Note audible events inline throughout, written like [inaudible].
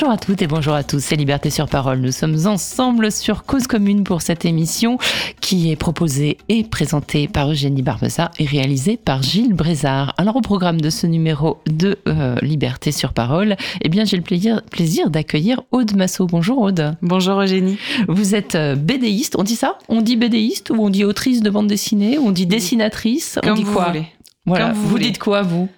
Bonjour à toutes et bonjour à tous, c'est Liberté sur Parole. Nous sommes ensemble sur Cause Commune pour cette émission qui est proposée et présentée par Eugénie Barbeza et réalisée par Gilles Brézard. Alors au programme de ce numéro de euh, Liberté sur Parole, eh bien j'ai le plaisir, plaisir d'accueillir Aude Massot. Bonjour Aude. Bonjour Eugénie. Vous êtes euh, bédéiste, on dit ça? On dit bédéiste ou on dit autrice de bande dessinée? Ou on dit dessinatrice? Comme On dit vous quoi? voulez. Voilà. Comme vous vous dites quoi vous?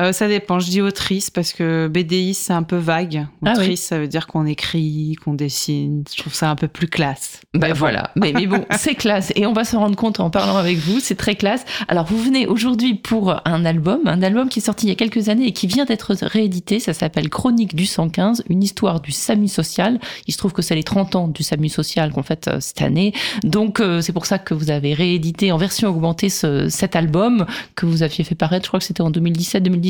Euh, ça dépend, je dis autrice parce que BDI c'est un peu vague. Ah oui. Autrice ça veut dire qu'on écrit, qu'on dessine. Je trouve ça un peu plus classe. Ben Mais bon. voilà, mais, mais bon, c'est [laughs] classe et on va se rendre compte en parlant avec vous, c'est très classe. Alors vous venez aujourd'hui pour un album, un album qui est sorti il y a quelques années et qui vient d'être réédité, ça s'appelle Chronique du 115, une histoire du SAMU social. Il se trouve que c'est les 30 ans du SAMU social qu'on fête euh, cette année, donc euh, c'est pour ça que vous avez réédité en version augmentée ce, cet album que vous aviez fait paraître, je crois que c'était en 2017-2018.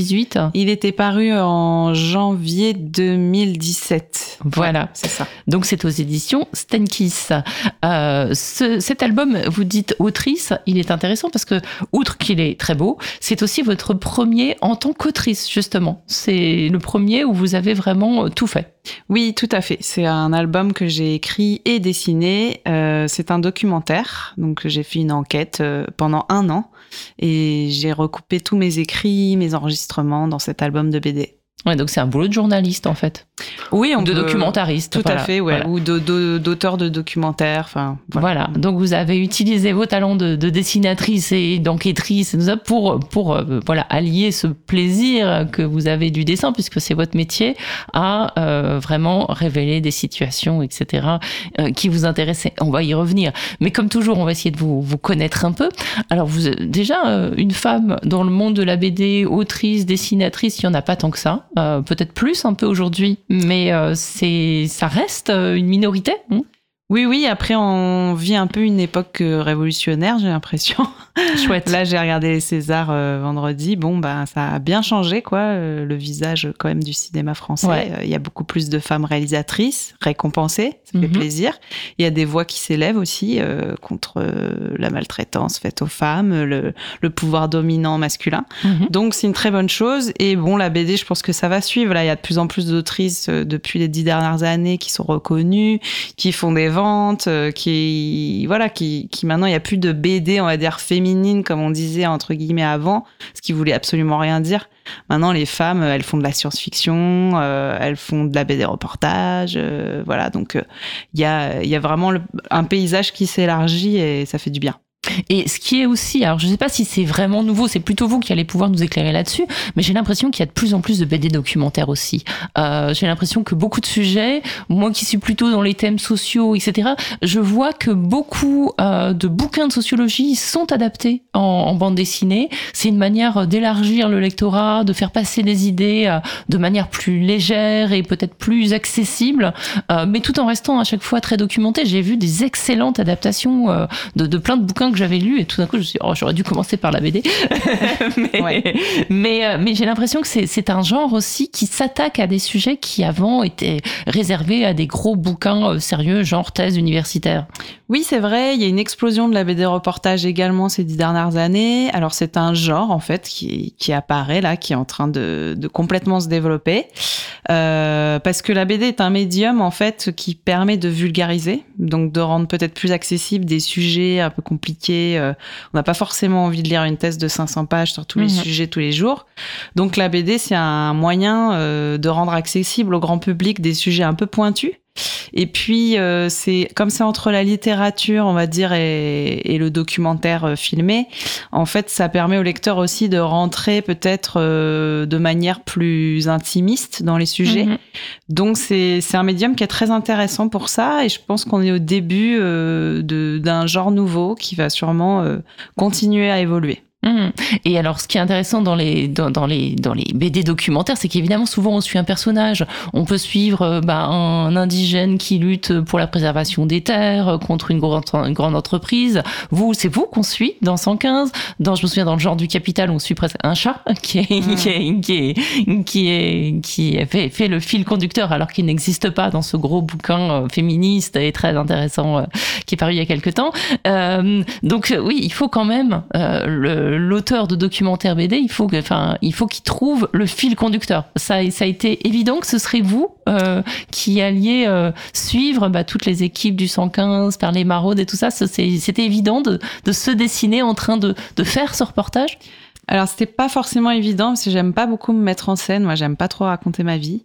Il était paru en janvier 2017. Voilà. Ouais, c'est ça. Donc c'est aux éditions Stenkis. Euh, ce- cet album, vous dites autrice, il est intéressant parce que, outre qu'il est très beau, c'est aussi votre premier en tant qu'autrice, justement. C'est le premier où vous avez vraiment euh, tout fait. Oui, tout à fait. C'est un album que j'ai écrit et dessiné. Euh, c'est un documentaire. Donc j'ai fait une enquête pendant un an et j'ai recoupé tous mes écrits, mes enregistrements dans cet album de BD. Ouais, donc c'est un boulot de journaliste, en fait. Oui, on de peut- documentariste. Tout voilà. à fait, ouais. Voilà. Ou de- de- d'auteur de documentaires. Enfin, Voilà. Donc vous avez utilisé vos talents de, de dessinatrice et d'enquêtrice pour pour euh, voilà allier ce plaisir que vous avez du dessin puisque c'est votre métier à euh, vraiment révéler des situations etc euh, qui vous intéressaient. On va y revenir. Mais comme toujours, on va essayer de vous vous connaître un peu. Alors vous déjà euh, une femme dans le monde de la BD, autrice, dessinatrice, il y en a pas tant que ça. Euh, Peut-être plus un peu aujourd'hui, mais euh, c'est ça reste euh, une minorité. hein? Oui, oui, après, on vit un peu une époque euh, révolutionnaire, j'ai l'impression. [laughs] Chouette. Là, j'ai regardé les Césars euh, vendredi. Bon, bah, ça a bien changé, quoi, euh, le visage quand même du cinéma français. Ouais. Euh, Il y a beaucoup plus de femmes réalisatrices, récompensées, ça fait Mhm. plaisir. Il y a des voix qui s'élèvent aussi contre la maltraitance faite aux femmes, le, le pouvoir dominant masculin. Mhm. Donc c'est une très bonne chose. Et bon, la BD, je pense que ça va suivre. Là, il y a de plus en plus d'autrices depuis les dix dernières années qui sont reconnues, qui font des euh, qui voilà, qui, qui maintenant il y a plus de BD, on va dire féminine comme on disait entre guillemets avant, ce qui voulait absolument rien dire. Maintenant, les femmes, elles font de la science-fiction, euh, elles font de la BD reportage, euh, voilà. Donc euh, il y a y a vraiment le- un paysage qui s'élargit et ça fait du bien. Et ce qui est aussi, alors je ne sais pas si c'est vraiment nouveau, c'est plutôt vous qui allez pouvoir nous éclairer là-dessus, mais j'ai l'impression qu'il y a de plus en plus de BD documentaires aussi. Euh, j'ai l'impression que beaucoup de sujets, moi qui suis plutôt dans les thèmes sociaux, etc., je vois que beaucoup euh, de bouquins de sociologie sont adaptés en, bande dessinée. C'est une manière d'élargir le lectorat, de faire passer des idées euh, de manière plus légère et peut-être plus accessible, euh, mais tout en restant à chaque fois très documenté. J'ai vu des excellentes adaptations euh, de, plein de bouquins j'avais lus et tout d'un coup je me suis dit, oh j'aurais dû commencer par la BD [laughs] [laughs] mais Ouais. mais, euh, mais j'ai l'impression que c'est c'est un genre aussi qui s'attaque à des sujets qui avant étaient réservés à des gros bouquins euh, sérieux genre thèse universitaire Oui, c'est vrai, il y a une explosion de la BD reportage également ces dix dernières années. Alors c'est un genre en fait qui, qui apparaît là, qui est en train de, de complètement se développer. Euh, parce que la BD est un médium en fait qui permet de vulgariser, donc de rendre peut-être plus accessible des sujets un peu compliqués. Euh, on n'a pas forcément envie de lire une thèse de 500 pages sur tous les Mhm. sujets tous les jours. Donc la BD c'est un moyen euh, de rendre accessible au grand public des sujets un peu pointus. Et puis, euh, c'est comme c'est entre la littérature, on va dire, et, et le documentaire euh, filmé, en fait, ça permet au lecteur aussi de rentrer peut-être euh, de manière plus intimiste dans les sujets. Mhm. Donc, c'est un médium qui est très intéressant pour ça. Et je pense qu'on est au début euh, d'un genre nouveau qui va sûrement continuer à évoluer. Mhm. Et alors, ce qui est intéressant dans les, dans, dans les, dans les BD documentaires, c'est qu'évidemment, souvent, on suit un personnage. On peut suivre euh, bah, un indigène qui lutte pour la préservation des terres euh, contre une grande, une grande entreprise. Vous, c'est vous qu'on suit dans 115. Dans, je me souviens, dans le genre du capital, on suit presque un chat [laughs] qui est, qui est, qui est, qui est, qui fait, fait le fil conducteur alors qu'il n'existe pas dans ce gros bouquin euh, féministe et très intéressant qui est paru il y a quelque temps. Euh, donc, oui, il faut quand même euh, le, l'auteur de documentaire BD, il faut, enfin, il faut qu'il trouve le fil conducteur. Ça, ça a été évident que ce serait vous euh, qui alliez euh, suivre bah, toutes les équipes du 115 par les maraudes et tout ça. C'était évident de, de, se dessiner en train de, de faire ce reportage. Alors c'était pas forcément évident parce que j'aime pas beaucoup me mettre en scène. Moi, j'aime pas trop raconter ma vie.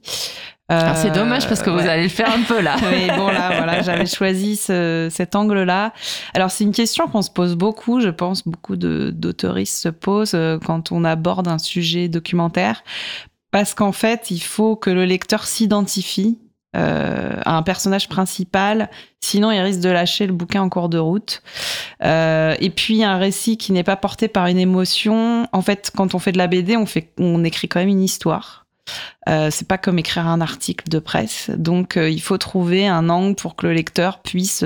Ah, c'est dommage parce que vous allez le faire un peu là. [laughs] Mais bon là, voilà, j'avais choisi ce, cet angle-là. Alors c'est une question qu'on se pose beaucoup, je pense, beaucoup d'autoristes se posent euh, quand on aborde un sujet documentaire, parce qu'en fait, il faut que le lecteur s'identifie euh, un personnage principal, sinon il risque de lâcher le bouquin en cours de route. Euh, et puis un récit qui n'est pas porté par une émotion. En fait, quand on fait de la BD, on écrit quand même une histoire. Euh, c'est pas comme écrire un article de presse. Donc, il faut trouver un angle pour que le lecteur puisse,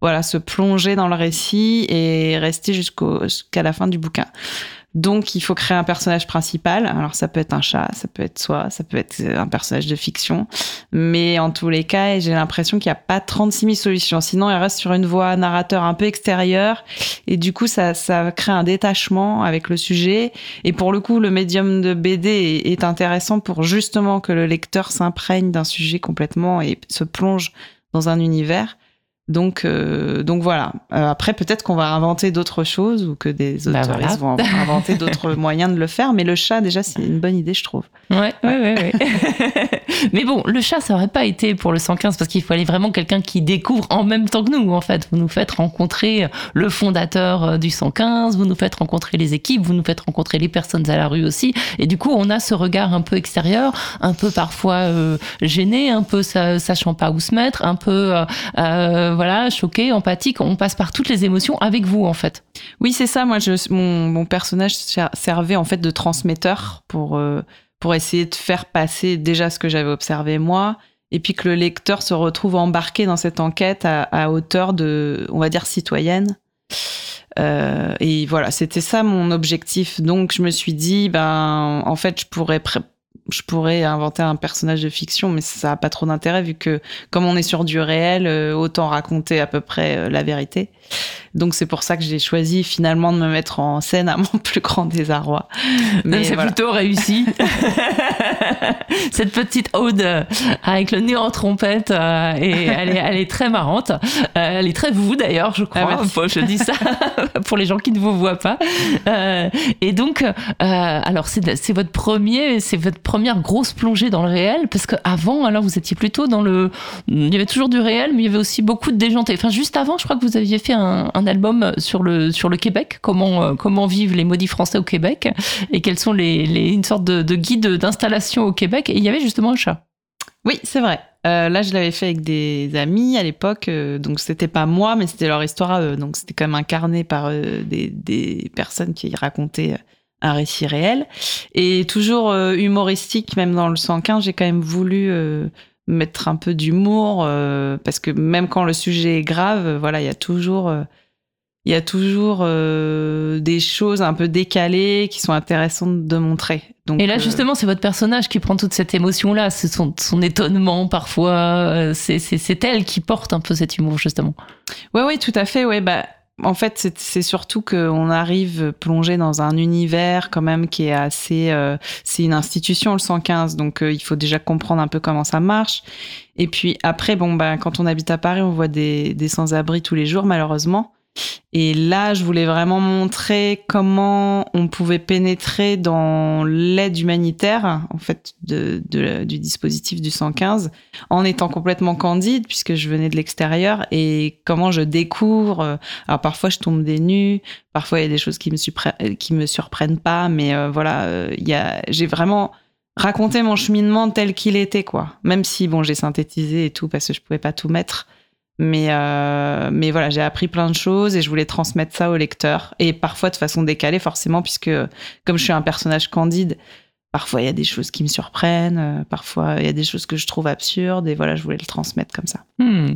voilà, se plonger dans le récit et rester jusqu'à la fin du bouquin. Donc, il faut créer un personnage principal. Alors, ça peut être un chat, ça peut être soi, ça peut être un personnage de fiction. Mais en tous les cas, j'ai l'impression qu'il n'y a pas 36 000 solutions. Sinon, il reste sur une voix narrateur un peu extérieure. Et du coup, ça, ça crée un détachement avec le sujet. Et pour le coup, le médium de BD est intéressant pour justement que le lecteur s'imprègne d'un sujet complètement et se plonge dans un univers. Donc, euh, donc voilà. Euh, après, peut-être qu'on va inventer d'autres choses ou que des bah auteurs vont inventer d'autres [laughs] moyens de le faire. Mais le chat, déjà, c'est une bonne idée, je trouve. Ouais, ouais, ouais. ouais. [laughs] mais bon, le chat, ça aurait pas été pour le 115 parce qu'il fallait vraiment quelqu'un qui découvre en même temps que nous. En fait, vous nous faites rencontrer le fondateur euh, du 115, vous nous faites rencontrer les équipes, vous nous faites rencontrer les personnes à la rue aussi. Et du coup, on a ce regard un peu extérieur, un peu parfois euh, gêné, un peu sachant pas où se mettre, un peu euh, voilà, choqué, empathique. On passe par toutes les émotions avec vous, en fait. Oui, c'est ça. Moi, mon, mon, personnage servait en fait de transmetteur pour, euh, pour essayer de faire passer déjà ce que j'avais observé moi, et puis que le lecteur se retrouve embarqué dans cette enquête à, à hauteur de, on va dire, citoyenne. Euh, et voilà, c'était ça mon objectif. Donc, je me suis dit, ben, en fait, je pourrais je pourrais inventer un personnage de fiction, mais ça n'a pas trop d'intérêt vu que comme on est sur du réel, euh, autant raconter à peu près euh, la vérité. Donc c'est pour ça que j'ai choisi finalement de me mettre en scène à mon [laughs] plus grand désarroi. Mais c'est plutôt réussi. [laughs] Cette petite ode avec le nez en trompette, euh, et elle est, elle est très marrante. Euh, elle est très vous d'ailleurs, je crois. Ah, je dis ça [laughs] pour les gens qui ne vous voient pas. Euh, et donc, alors c'est votre premier, c'est votre première grosse plongée dans le réel, parce qu'avant, alors vous étiez plutôt dans le, il y avait toujours du réel, mais il y avait aussi beaucoup de déjanté. Enfin, juste avant, je crois que vous aviez fait un, album sur le, sur le Québec, comment, euh, comment vivent les maudits français au Québec, et quelles sont les, une sorte de, de guide d'installation au Québec. Et il y avait justement un chat. Oui, c'est vrai. Euh, là, je l'avais fait avec des amis à l'époque, euh, donc c'était pas moi, mais c'était leur histoire à eux. Donc c'était quand même incarné par des, des, personnes qui racontaient un récit réel et toujours humoristique, même dans le 115. J'ai quand même voulu mettre un peu d'humour euh, parce que même quand le sujet est grave, voilà, il y a toujours euh, il y a toujours euh, des choses un peu décalées qui sont intéressantes de montrer. Donc, et là, justement, c'est votre personnage qui prend toute cette émotion-là, c'est son, son, étonnement parfois. C'est elle qui porte un peu cet humour, justement. Oui, oui, tout à fait. Ouais, bah, en fait, c'est surtout qu'on arrive plongé dans un univers quand même qui est assez... Euh, c'est une institution, le 115, donc euh, il faut déjà comprendre un peu comment ça marche. Et puis après, bon, bah, quand on habite à Paris, on voit des, des sans-abri tous les jours, malheureusement. Et là, je voulais vraiment montrer comment on pouvait pénétrer dans l'aide humanitaire, en fait, de, du dispositif du 115, en étant complètement candide, puisque je venais de l'extérieur, et comment je découvre. Euh, alors parfois, je tombe des nues, parfois il y a des choses qui me, me surprennent pas, mais euh, voilà, euh, j'ai vraiment raconté mon cheminement tel qu'il était, quoi. Même si, bon, j'ai synthétisé et tout, parce que je pouvais pas tout mettre. Mais, euh, mais voilà, j'ai appris plein de choses et je voulais transmettre ça au lecteur. Et parfois de façon décalée, forcément, puisque comme je suis un personnage candide, parfois il y a des choses qui me surprennent, euh, parfois il y a des choses que je trouve absurdes, et voilà, je voulais le transmettre comme ça. Hmm.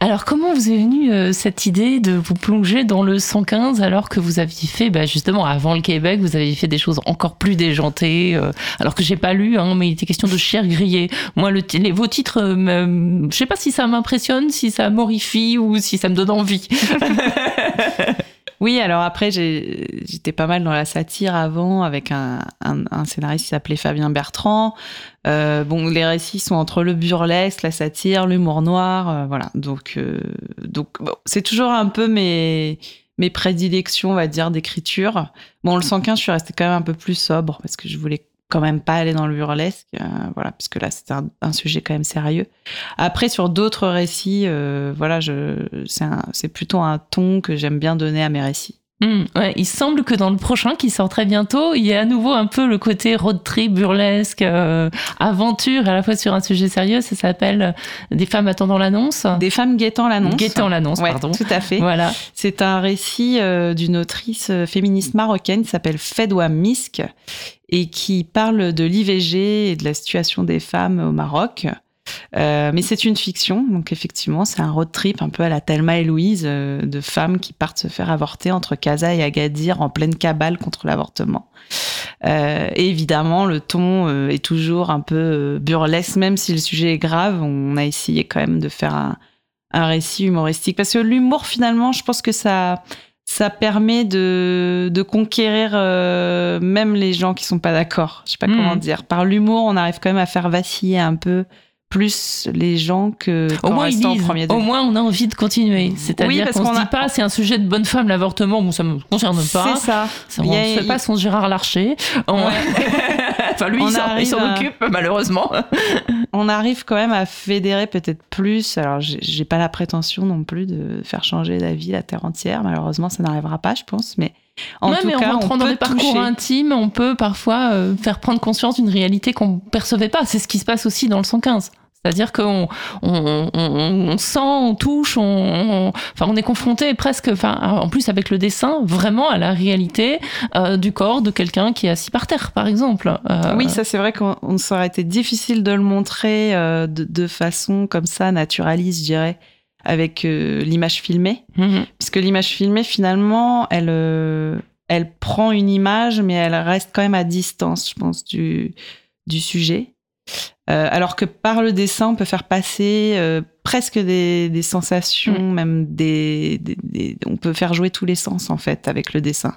Alors comment vous est venue euh, cette idée de vous plonger dans le 115 alors que vous aviez fait, bah, justement avant le Québec, vous aviez fait des choses encore plus déjantées, euh, alors que j'ai pas lu, hein, mais il était question de chair grillée. Moi, le, les, vos titres, je sais pas si ça m'impressionne, si ça m'horrifie ou si ça me donne envie. [laughs] Oui, alors après, j'étais pas mal dans la satire avant avec un, un, scénariste qui s'appelait Fabien Bertrand. Euh, bon, les récits sont entre le burlesque, la satire, l'humour noir, euh, voilà. Donc, euh, donc c'est toujours un peu mes mes prédilections, on va dire, d'écriture. Bon, le 115, je suis restée quand même un peu plus sobre parce que je voulais quand même pas aller dans le burlesque, euh, voilà, parce que là c'était un, sujet quand même sérieux. Après sur d'autres récits, euh, voilà, c'est plutôt un ton que j'aime bien donner à mes récits. Hmm, ouais, il semble que dans le prochain qui sort très bientôt, il y a à nouveau un peu le côté road trip, burlesque, euh, aventure, à la fois sur un sujet sérieux. Ça s'appelle Des femmes attendant l'annonce. Des femmes guettant l'annonce. Guettant l'annonce, pardon. Tout à fait. Voilà. C'est un récit d'une autrice féministe marocaine qui s'appelle Fedwa Misk et qui parle de l'IVG et de la situation des femmes au Maroc. Euh, mais c'est une fiction, donc effectivement, c'est un road trip un peu à la Thelma et Louise euh, de femmes qui partent se faire avorter entre Casa et Agadir en pleine cabale contre l'avortement. Euh, et évidemment, le ton est toujours un peu burlesque, même si le sujet est grave. On a essayé quand même de faire un, un récit humoristique parce que l'humour, finalement, je pense que ça ça permet de, de conquérir euh, même les gens qui sont pas d'accord. Je sais pas hmm. comment dire. Par l'humour, on arrive quand même à faire vaciller un peu plus les gens que au moins ils disent, premier au moins on a envie de continuer. C'est-à-dire qu'on se dit pas c'est un sujet de bonne femme l'avortement. Bon ça me concerne pas. C'est ça. On ne fait pas son Gérard Larcher. [laughs] Enfin lui il s'en occupe malheureusement. On arrive quand même à fédérer peut-être plus. Alors j'ai pas la prétention non plus de faire changer la vie la terre entière. Malheureusement ça n'arrivera pas je pense. Mais en tout mais cas, en rentrant dans des parcours intimes, on peut parfois euh, faire prendre conscience d'une réalité qu'on percevait pas. C'est ce qui se passe aussi dans le 115. C'est-à-dire qu'on on, on, sent, on touche, on, enfin, on est confronté presque, enfin, en plus avec le dessin, vraiment à la réalité euh, du corps de quelqu'un qui est assis par terre, par exemple. Euh, oui, ça c'est vrai qu'on ça aurait été difficile de le montrer euh, de, façon comme ça, naturaliste, je dirais, avec l'image filmée. Mhm. Puisque l'image filmée, finalement, elle, elle prend une image, mais elle reste quand même à distance, je pense, du, du sujet. Euh, alors que par le dessin, on peut faire passer euh, presque des, sensations, mm. même des, On peut faire jouer tous les sens, en fait, avec le dessin.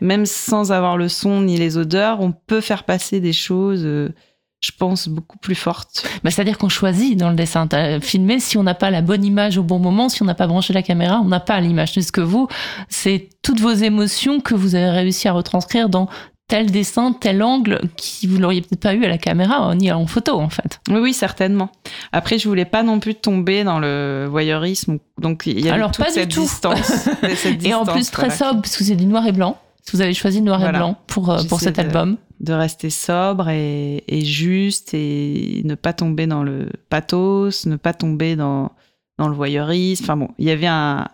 Même sans avoir le son ni les odeurs, on peut faire passer des choses. Euh, je pense, beaucoup plus fortes. Bah, C'est-à-dire qu'on choisit dans le dessin. Filmer, si on n'a pas la bonne image au bon moment, si on n'a pas branché la caméra, on n'a pas l'image. Tandis que vous, c'est toutes vos émotions que vous avez réussi à retranscrire dans tel dessin, tel angle qui vous l'auriez peut-être pas eu à la caméra ni en photo en fait. Oui, oui, certainement. Après, je voulais pas non plus tomber dans le voyeurisme, donc il y a Alors, toute pas cette, du tout. [laughs] Distance, et en plus très sobre parce que c'est du noir et blanc. Vous avez choisi noir et blanc pour euh, pour cet album. De rester sobre et, et, juste et ne pas tomber dans le pathos, ne pas tomber dans dans le voyeurisme. Enfin bon, il y avait un,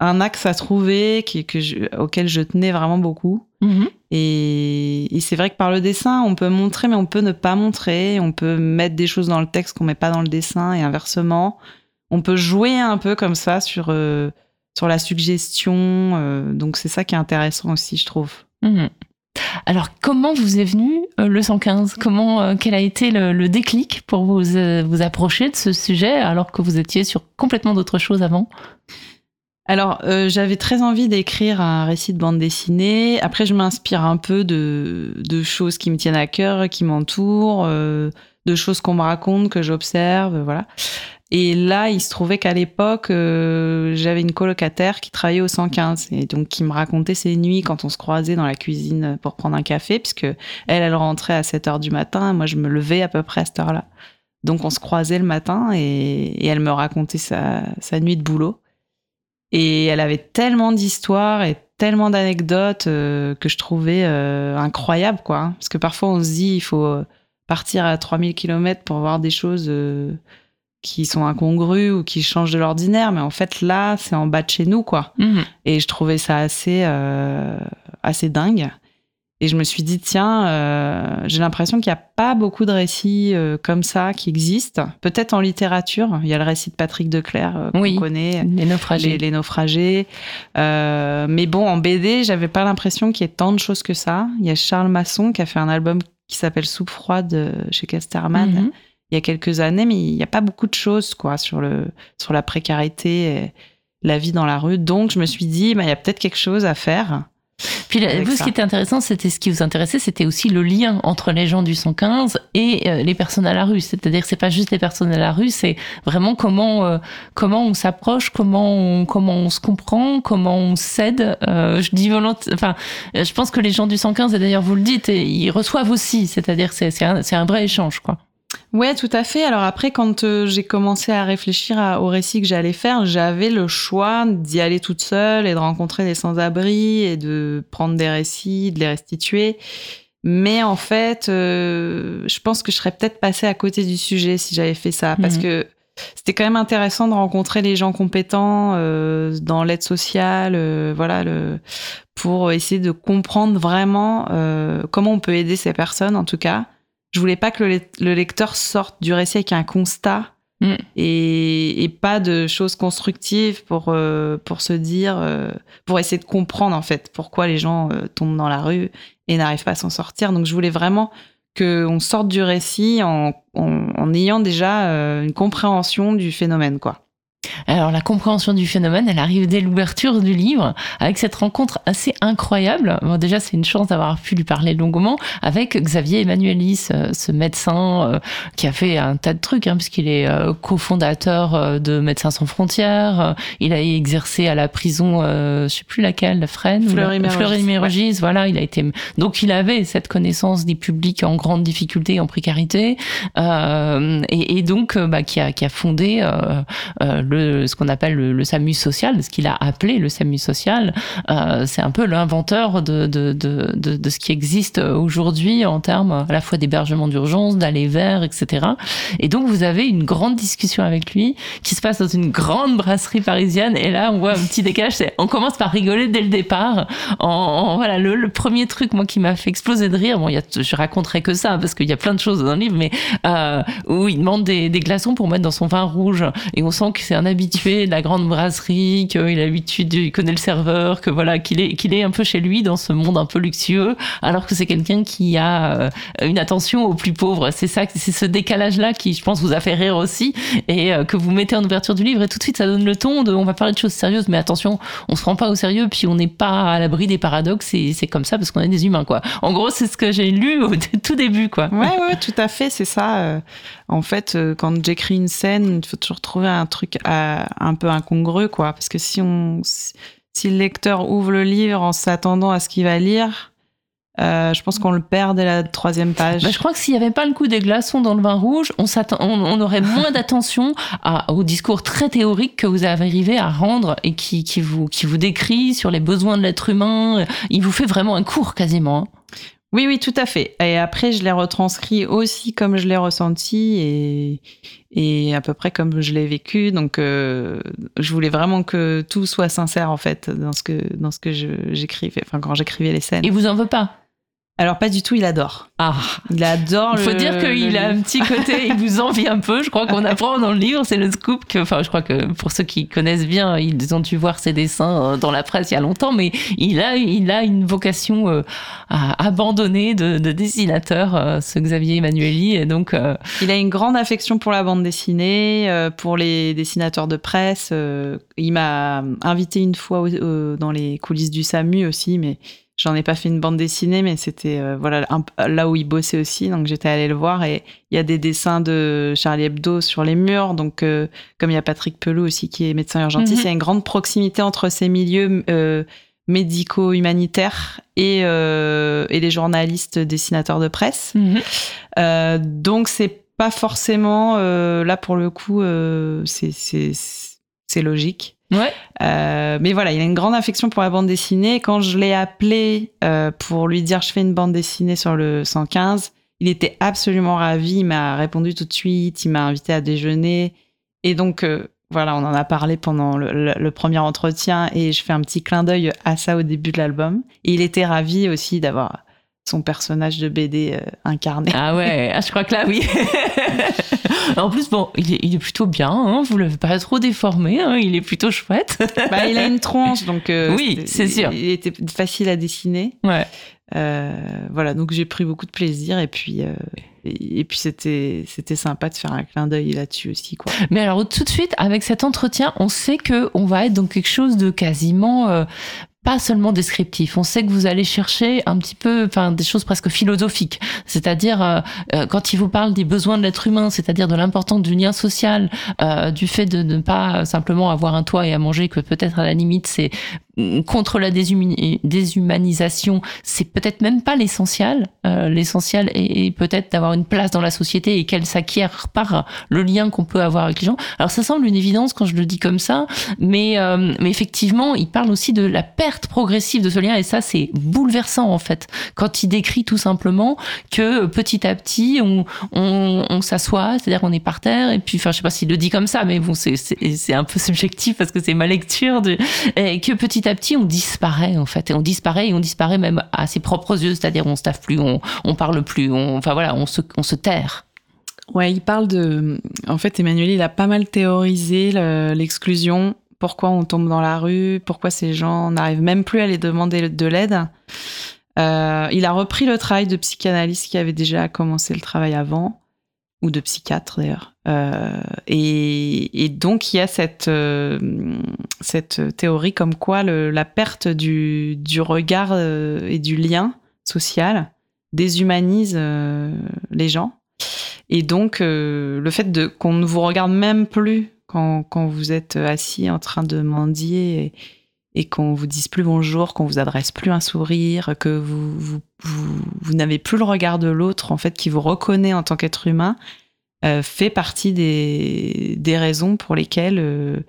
un axe à trouver qui, que auquel je tenais vraiment beaucoup. Mhm. Et, c'est vrai que par le dessin, on peut montrer, mais on peut ne pas montrer. On peut mettre des choses dans le texte qu'on met pas dans le dessin et inversement. On peut jouer un peu comme ça sur, euh, sur la suggestion. Euh, donc c'est ça qui est intéressant aussi, je trouve. Mhm. Alors, comment vous est venu euh, le 115 Comment, quel a été le, déclic pour vous, vous approcher de ce sujet alors que vous étiez sur complètement d'autres choses avant? Alors, euh, j'avais très envie d'écrire un récit de bande dessinée. Après, je m'inspire un peu de, de, choses qui me tiennent à cœur, qui m'entourent, euh, de choses qu'on me raconte, que j'observe, voilà. Et là, il se trouvait qu'à l'époque, euh, j'avais une colocataire qui travaillait au 115 et donc qui me racontait ses nuits quand on se croisait dans la cuisine pour prendre un café, puisque elle, elle rentrait à 7 heures du matin, moi je me levais à peu près à cette heure-là. Donc on se croisait le matin et, et elle me racontait sa, sa nuit de boulot. Et elle avait tellement d'histoires et tellement d'anecdotes euh, que je trouvais euh, incroyable, quoi. Hein. Parce que parfois, on se dit, il faut euh, partir à 3000 km pour voir des choses qui sont incongrues ou qui changent de l'ordinaire. Mais en fait, là, c'est en bas de chez nous, quoi. Mhm. Et je trouvais ça assez, assez dingue. Et je me suis dit, tiens, euh, j'ai l'impression qu'il n'y a pas beaucoup de récits euh, comme ça qui existent. Peut-être en littérature, il y a le récit de Patrick Declerc euh, qu'on connaît, les naufragés. Les, naufragés. mais bon, en BD, j'avais pas l'impression qu'il y ait tant de choses que ça. Il y a Charles Masson qui a fait un album qui s'appelle Soupe froide chez Casterman. Mhm. Il y a quelques années, mais il n'y a pas beaucoup de choses quoi sur le sur la précarité la vie dans la rue. Donc, je me suis dit, bah, il y a peut-être quelque chose à faire. Puis vous, ce qui était intéressant, c'était ce qui vous intéressait, c'était aussi le lien entre les gens du 115 et euh, les personnes à la rue. C'est-à-dire, c'est pas juste les personnes à la rue, c'est vraiment comment euh, comment on s'approche, comment on, comment on se comprend, comment on s'aide. Euh, je dis volontairement, enfin, je pense que les gens du 115, et d'ailleurs vous le dites, ils reçoivent aussi. C'est-à-dire, c'est c'est un, un vrai échange, quoi. Ouais, tout à fait. Alors après, quand euh, j'ai commencé à réfléchir au récit que j'allais faire, j'avais le choix d'y aller toute seule et de rencontrer des sans-abri et de prendre des récits, de les restituer. Mais en fait, euh, je pense que je serais peut-être passée à côté du sujet si j'avais fait ça, parce mhm. que c'était quand même intéressant de rencontrer les gens compétents euh, dans l'aide sociale, voilà, le, pour essayer de comprendre vraiment comment on peut aider ces personnes, en tout cas je voulais pas que le, lecteur sorte du récit avec un constat mm. et, pas de choses constructives pour, euh, pour se dire, euh, pour essayer de comprendre en fait pourquoi les gens euh, tombent dans la rue et n'arrivent pas à s'en sortir. Donc je voulais vraiment qu'on sorte du récit en, en ayant déjà une compréhension du phénomène, quoi. Alors la compréhension du phénomène, elle arrive dès l'ouverture du livre, avec cette rencontre assez incroyable. Bon, déjà, c'est une chance d'avoir pu lui parler longuement avec Xavier Emmanuelis, euh, ce médecin euh, qui a fait un tas de trucs, hein, puisqu'il est euh, cofondateur de Médecins sans frontières. Il a exercé à la prison, je sais plus laquelle, la Fresne, Fleury-Mérogis. Voilà, il a été. Donc il avait cette connaissance des publics en grande difficulté, en précarité, et, donc bah, qui a qui a fondé le ce qu'on appelle le, SAMU social, ce qu'il a appelé le SAMU social. Euh, c'est un peu l'inventeur de, de, de, de, ce qui existe aujourd'hui en termes à la fois d'hébergement d'urgence, d'aller vers, etc. Et donc vous avez une grande discussion avec lui qui se passe dans une grande brasserie parisienne. Et là, on voit un petit décalage. On commence par rigoler dès le départ. En, voilà, le, premier truc moi qui m'a fait exploser de rire. Bon, y je raconterai que ça parce qu'il y a plein de choses dans le livre, mais euh, où il demande des, des glaçons pour mettre dans son vin rouge et on sent que c'est un habitué de la grande brasserie, qu'il a l'habitude, il connaît le serveur, que voilà, qu'il est, qu'il est un peu chez lui dans ce monde un peu luxueux, alors que c'est quelqu'un qui a euh, une attention aux plus pauvres. C'est ça, c'est ce décalage-là qui, je pense, vous a fait rire aussi et euh, que vous mettez en ouverture du livre et tout de suite ça donne le ton de, on va parler de choses sérieuses, mais attention, on se rend pas au sérieux puis on n'est pas à l'abri des paradoxes et c'est comme ça parce qu'on est des humains, quoi. En gros, c'est ce que j'ai lu au [laughs] tout début, quoi. Ouais, ouais, tout à fait, c'est ça. Euh, en fait, quand j'écris une scène, il faut toujours trouver un truc à un peu incongru, quoi. Parce que si on, si le lecteur ouvre le livre en s'attendant à ce qu'il va lire, euh, je pense qu'on le perd dès la troisième page. Bah, je crois que s'il n'y avait pas le coup des glaçons dans le vin rouge, on, on, aurait [laughs] moins d'attention au discours très théorique que vous avez arrivé à rendre et qui, qui, vous, qui vous décrit sur les besoins de l'être humain. Il vous fait vraiment un cours quasiment. Oui, oui, tout à fait. Et après, je l'ai retranscrit aussi comme je l'ai ressenti et, et à peu près comme je l'ai vécu. Donc, euh, je voulais vraiment que tout soit sincère en fait dans ce que dans ce que j'écrivais, enfin quand j'écrivais les scènes. Et vous en veut pas? Alors pas du tout, il adore. Ah, il adore. Il faut dire qu'il a un petit côté, [laughs] il vous envie un peu. Je crois qu'on apprend dans le livre, c'est le scoop que, enfin, je crois que pour ceux qui connaissent bien, ils ont dû voir ses dessins euh, dans la presse il y a longtemps, mais il a, il a une vocation euh, à abandonner de, de dessinateur, euh, ce Xavier Emmanueli, et donc. Il a une grande affection pour la bande dessinée, pour les dessinateurs de presse. il m'a invité une fois dans les coulisses du SAMU aussi, mais J'en ai pas fait une bande dessinée, mais c'était euh, voilà là où il bossait aussi. Donc j'étais allée le voir et il y a des dessins de Charlie Hebdo sur les murs. Donc euh, comme il y a Patrick Pelou aussi qui est médecin urgentiste, mhm. il y a une grande proximité entre ces milieux euh, médico-humanitaires et, et les journalistes dessinateurs de presse. Mhm. donc c'est pas forcément là pour le coup c'est c'est logique. Ouais. Euh, mais voilà, il a une grande affection pour la bande dessinée. Quand je l'ai appelé euh, pour lui dire je fais une bande dessinée sur le 115, il était absolument ravi. Il m'a répondu tout de suite. Il m'a invité à déjeuner. Et donc euh, voilà, on en a parlé pendant le, premier entretien et je fais un petit clin d'œil à ça au début de l'album. Et il était ravi aussi d'avoir son personnage de BD euh, incarné. Ah ouais, ah, je crois que là, oui. [laughs] en plus, bon, il est, plutôt bien, hein, vous l'avez pas trop déformé, hein, il est plutôt chouette. [laughs] bah, il a une tronche, donc euh, oui, c'est sûr. Il était facile à dessiner. Ouais. Euh, voilà, donc j'ai pris beaucoup de plaisir et puis et, puis c'était c'était sympa de faire un clin d'œil là-dessus aussi quoi. Mais alors tout de suite avec cet entretien, on sait que on va être dans quelque chose de quasiment euh, pas seulement descriptif. On sait que vous allez chercher un petit peu, enfin, des choses presque philosophiques. C'est-à-dire, euh, euh, quand il vous parle des besoins de l'être humain, c'est-à-dire de l'importance du lien social, euh, du fait de ne pas simplement avoir un toit et à manger, que peut-être à la limite c'est contre la déshumanisation, c'est peut-être même pas l'essentiel. Euh, l'essentiel est, peut-être d'avoir une place dans la société et qu'elle s'acquiert par le lien qu'on peut avoir avec les gens. Alors ça semble une évidence quand je le dis comme ça, mais, euh, mais effectivement, il parle aussi de la perte progressive de ce lien et ça c'est bouleversant en fait. Quand il décrit tout simplement que petit à petit on, on, on s'assoit, c'est-à-dire on est par terre et puis, enfin je sais pas s'il le dit comme ça, mais bon c'est un peu subjectif parce que c'est ma lecture de, et que petit petit, on disparaît en fait, et on disparaît et on disparaît même à ses propres yeux, c'est-à-dire on staffe plus, on, on parle plus, on, enfin voilà, on se, on se terre. Ouais, il parle de. En fait, Emmanuel, il a pas mal théorisé l'exclusion. Pourquoi on tombe dans la rue? Pourquoi ces gens n'arrivent même plus à les demander de l'aide? Euh, Il a repris le travail de psychanalyste qui avait déjà commencé le travail avant ou de psychiatre d'ailleurs. Euh, et, donc il y a cette, euh, cette théorie comme quoi la perte du, du regard euh, et du lien social déshumanise les gens. Et donc le fait qu'on ne vous regarde même plus quand, quand, vous êtes assis en train de mendier et, et qu'on vous dise plus bonjour, qu'on vous adresse plus un sourire, que vous, vous, vous, vous n'avez plus le regard de l'autre en fait qui vous reconnaît en tant qu'être humain, euh, fait partie des, des, raisons pour lesquelles euh,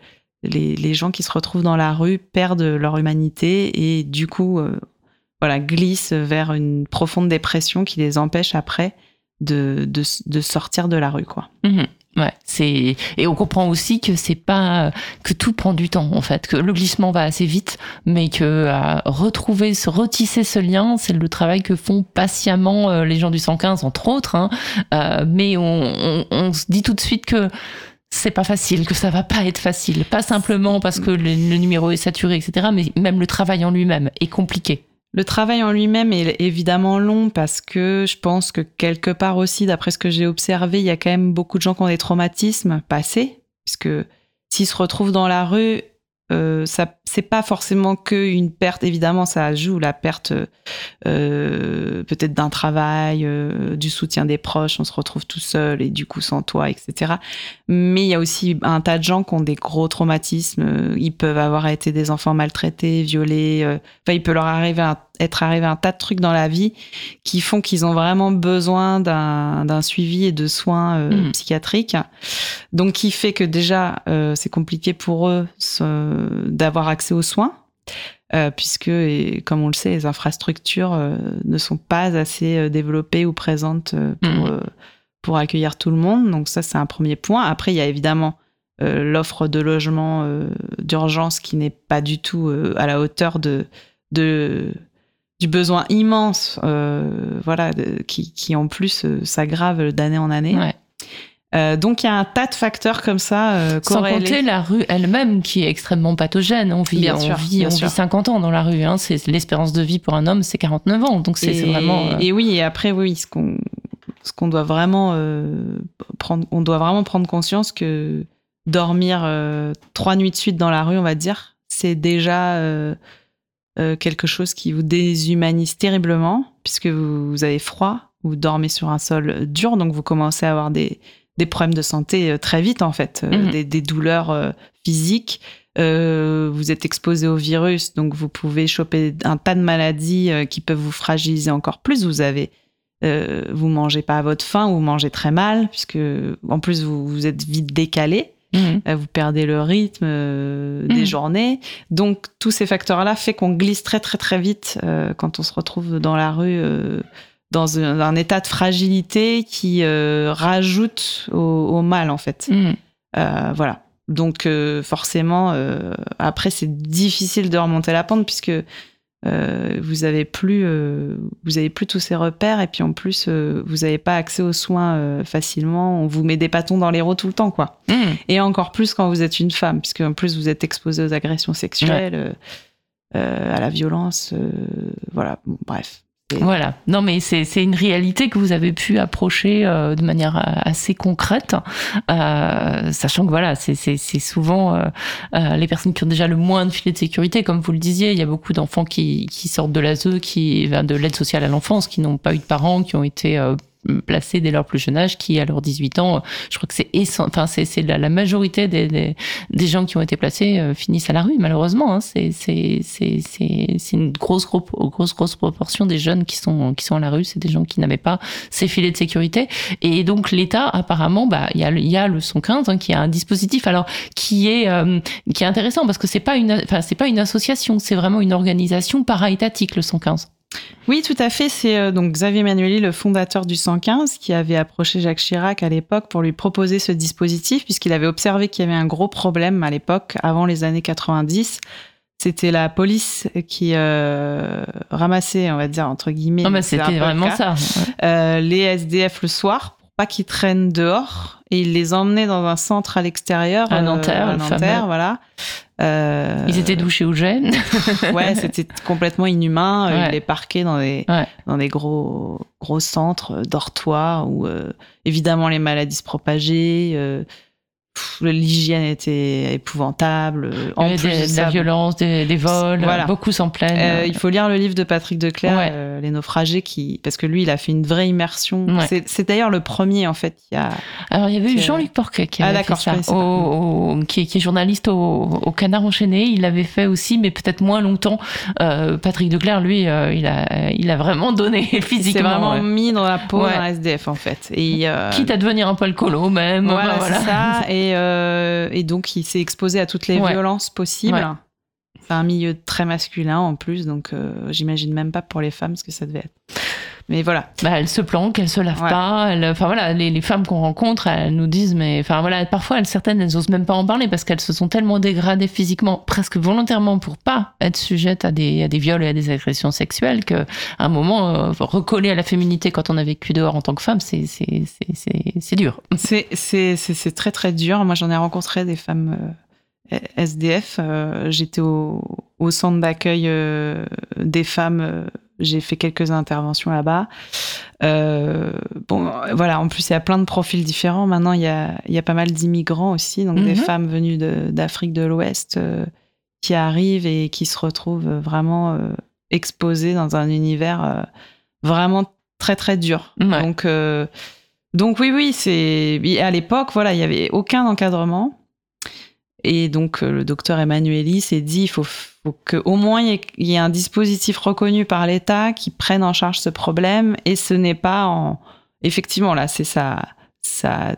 les, les, gens qui se retrouvent dans la rue perdent leur humanité et du coup euh, voilà, glissent vers une profonde dépression qui les empêche après de, de, de sortir de la rue. Quoi. Mmh Ouais, c'est et on comprend aussi que c'est pas que tout prend du temps en fait, que le glissement va assez vite, mais que retrouver, se retisser ce lien, c'est le travail que font patiemment euh, les gens du 115 entre autres. Hein. Euh, mais on, on, on, se dit tout de suite que c'est pas facile, que ça va pas être facile, pas simplement parce que le, le numéro est saturé, etc. Mais même le travail en lui-même est compliqué. Le travail en lui-même est évidemment long parce que je pense que quelque part aussi, d'après ce que j'ai observé, il y a quand même beaucoup de gens qui ont des traumatismes passés, puisque s'ils se retrouvent dans la rue, euh, ça c'est pas forcément que une perte. Évidemment ça joue la perte euh, peut-être d'un travail euh, du soutien des proches on se retrouve tout seul et du coup sans toi etc mais il y a aussi un tas de gens qui ont des gros traumatismes ils peuvent avoir été des enfants maltraités violés enfin il peut leur arriver un être arrivé un tas de trucs dans la vie qui font qu'ils ont vraiment besoin d'un suivi et de soins euh, mmh. psychiatriques. Donc, qui fait que déjà, euh, c'est compliqué pour eux d'avoir accès aux soins. Euh, puisque, et comme on le sait, les infrastructures ne sont pas assez développées ou présentes pour, mmh. pour accueillir tout le monde. Donc ça, c'est un premier point. Après, il y a évidemment l'offre de logement d'urgence qui n'est pas du tout à la hauteur de, de du besoin immense, euh, voilà, de, qui, qui, en plus euh, s'aggrave d'année en année. Ouais. Euh, donc il y a un tas de facteurs comme ça. Sans compter la rue elle-même qui est extrêmement pathogène. On vit, bien on sûr, vit, on vit 50 ans dans la rue. Hein. C'est l'espérance de vie pour un homme, c'est 49 ans. Donc c'est vraiment. Et oui, et après oui, ce qu'on ce qu'on doit vraiment prendre, on doit vraiment prendre conscience que dormir trois nuits de suite dans la rue, on va dire, c'est déjà euh, quelque chose qui vous déshumanise terriblement, puisque vous, vous, avez froid, vous dormez sur un sol dur, donc vous commencez à avoir des, des problèmes de santé euh, très vite, en fait, euh, mmh. des, des, douleurs euh, physiques. vous êtes exposé au virus, donc vous pouvez choper un tas de maladies qui peuvent vous fragiliser encore plus. Vous avez vous mangez pas à votre faim ou vous mangez très mal, puisque en plus vous, vous êtes vite décalé. Mmh. Vous perdez le rythme euh, des mmh. journées. Donc tous ces facteurs-là fait qu'on glisse très très très vite euh, quand on se retrouve dans la rue euh, dans un, un, état de fragilité qui euh, rajoute au, au, mal en fait. Mmh. voilà. Donc forcément, après c'est difficile de remonter la pente puisque euh, vous avez plus euh, vous avez plus tous ces repères et puis en plus euh, vous n'avez pas accès aux soins euh, facilement on vous met des bâtons dans les roues tout le temps quoi mmh. et encore plus quand vous êtes une femme puisque en plus vous êtes exposé aux agressions sexuelles ouais. à la violence voilà bon, bref Voilà. Non, mais c'est une réalité que vous avez pu approcher euh, de manière euh, assez concrète, euh, sachant que voilà, c'est souvent euh, euh, les personnes qui ont déjà le moins de filet de sécurité, comme vous le disiez. Il y a beaucoup d'enfants qui, qui sortent de l'ASE, qui de l'aide sociale à l'enfance, qui n'ont pas eu de parents, qui ont été placés dès leur plus jeune âge, qui à leurs 18 ans, je crois que c'est enfin c'est la, la, majorité des, des, des, gens qui ont été placés euh, finissent à la rue malheureusement. Hein. C'est une grosse grosse grosse proportion des jeunes qui sont qui sont à la rue, c'est des gens qui n'avaient pas ces filets de sécurité. Et donc l'État apparemment, bah il y a il y a le 115 hein, qui a un dispositif alors qui est euh, qui est intéressant parce que c'est pas une enfin c'est pas une association, c'est vraiment une organisation para-étatique le 115. Oui, tout à fait. C'est euh, donc Xavier Manueli, le fondateur du 115, qui avait approché Jacques Chirac à l'époque pour lui proposer ce dispositif, puisqu'il avait observé qu'il y avait un gros problème à l'époque, avant les années 90. C'était la police qui euh, ramassait, on va dire, entre guillemets. Non, mais c'était vraiment ça. Euh, les SDF le soir, pour pas qu'ils traînent dehors, et il les emmenait dans un centre à l'extérieur. À Nanterre, à Nanterre voilà. Euh, Ils étaient douchés ou gênes. [laughs] ouais, c'était complètement inhumain. Ouais. Ils les parquaient dans des, ouais. dans des gros, gros centres, dortoirs, où euh, évidemment les maladies se propageaient. Euh, l'hygiène était épouvantable. En plus de, la violence, des, des vols, voilà. beaucoup s'en plaignent. Euh, il faut lire le livre de Patrick Declerc, ouais. euh, Les naufragés, qui parce que lui, il a fait une vraie immersion. Ouais. C'est d'ailleurs le premier en fait. Il y a. Alors il y avait eu Jean-Luc Porquet qui avait ah, fait ça, au, au, qui, qui, est journaliste au, au, Canard enchaîné. Il l'avait fait aussi, mais peut-être moins longtemps. Euh, Patrick Declerc, lui, euh, il a, il a vraiment donné [laughs] physiquement. C'est vraiment mis dans la peau d'un SDF en fait. Et, euh, Quitte à devenir un peu colo même. Voilà, voilà. ça. Et, [laughs] euh, et, donc, il s'est exposé à toutes les ouais. violences possibles. Ouais. C'est un milieu très masculin en plus, donc euh, j'imagine même pas pour les femmes ce que ça devait être. Mais voilà. Bah, elles se planquent, elles se lavent ouais. pas. Elles, enfin voilà, les, les femmes qu'on rencontre, elles nous disent, mais enfin voilà, parfois elles, certaines, elles osent même pas en parler parce qu'elles se sont tellement dégradées physiquement, presque volontairement pour pas être sujettes à des, à des viols et à des agressions sexuelles, qu'à un moment, euh, recoller à la féminité quand on a vécu dehors en tant que femme, c'est c'est dur. C'est très très dur. Moi, j'en ai rencontré des femmes. Euh... SDF. Euh, J'étais au, au, centre d'accueil euh, des femmes. Euh, j'ai fait quelques interventions là-bas. Euh, bon, voilà. En plus, il y a plein de profils différents. Maintenant, il y a, il y a pas mal d'immigrants aussi, donc mm -hmm. des femmes venues d'Afrique de, de l'Ouest qui arrivent et qui se retrouvent vraiment exposées dans un univers vraiment très très dur. Ouais. Donc, donc oui, oui, c'est à l'époque, voilà, il y avait aucun encadrement. Et donc, euh, le docteur Emmanueli s'est dit il faut, faut qu'au moins il y, ait un dispositif reconnu par l'État qui prenne en charge ce problème. Et ce n'est pas en. Effectivement, là, c'est ça. Ça,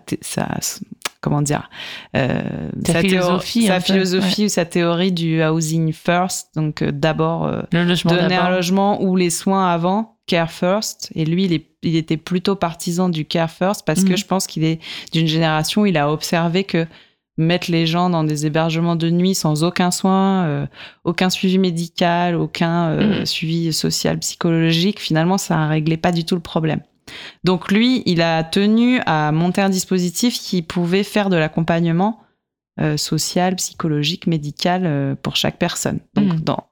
comment dire euh, sa philosophie, sa philosophie ouais. ou sa théorie du housing first donc euh, d'abord euh, donner un logement ou les soins avant care first et lui il, est, il était plutôt partisan du care first parce que je pense qu'il est d'une génération il a observé que mettre les gens dans des hébergements de nuit sans aucun soin, euh, aucun suivi médical, aucun euh, mmh. suivi social, psychologique, finalement, ça ne réglait pas du tout le problème. Donc lui, il a tenu à monter un dispositif qui pouvait faire de l'accompagnement euh, social, psychologique, médical pour chaque personne. Donc mmh. dans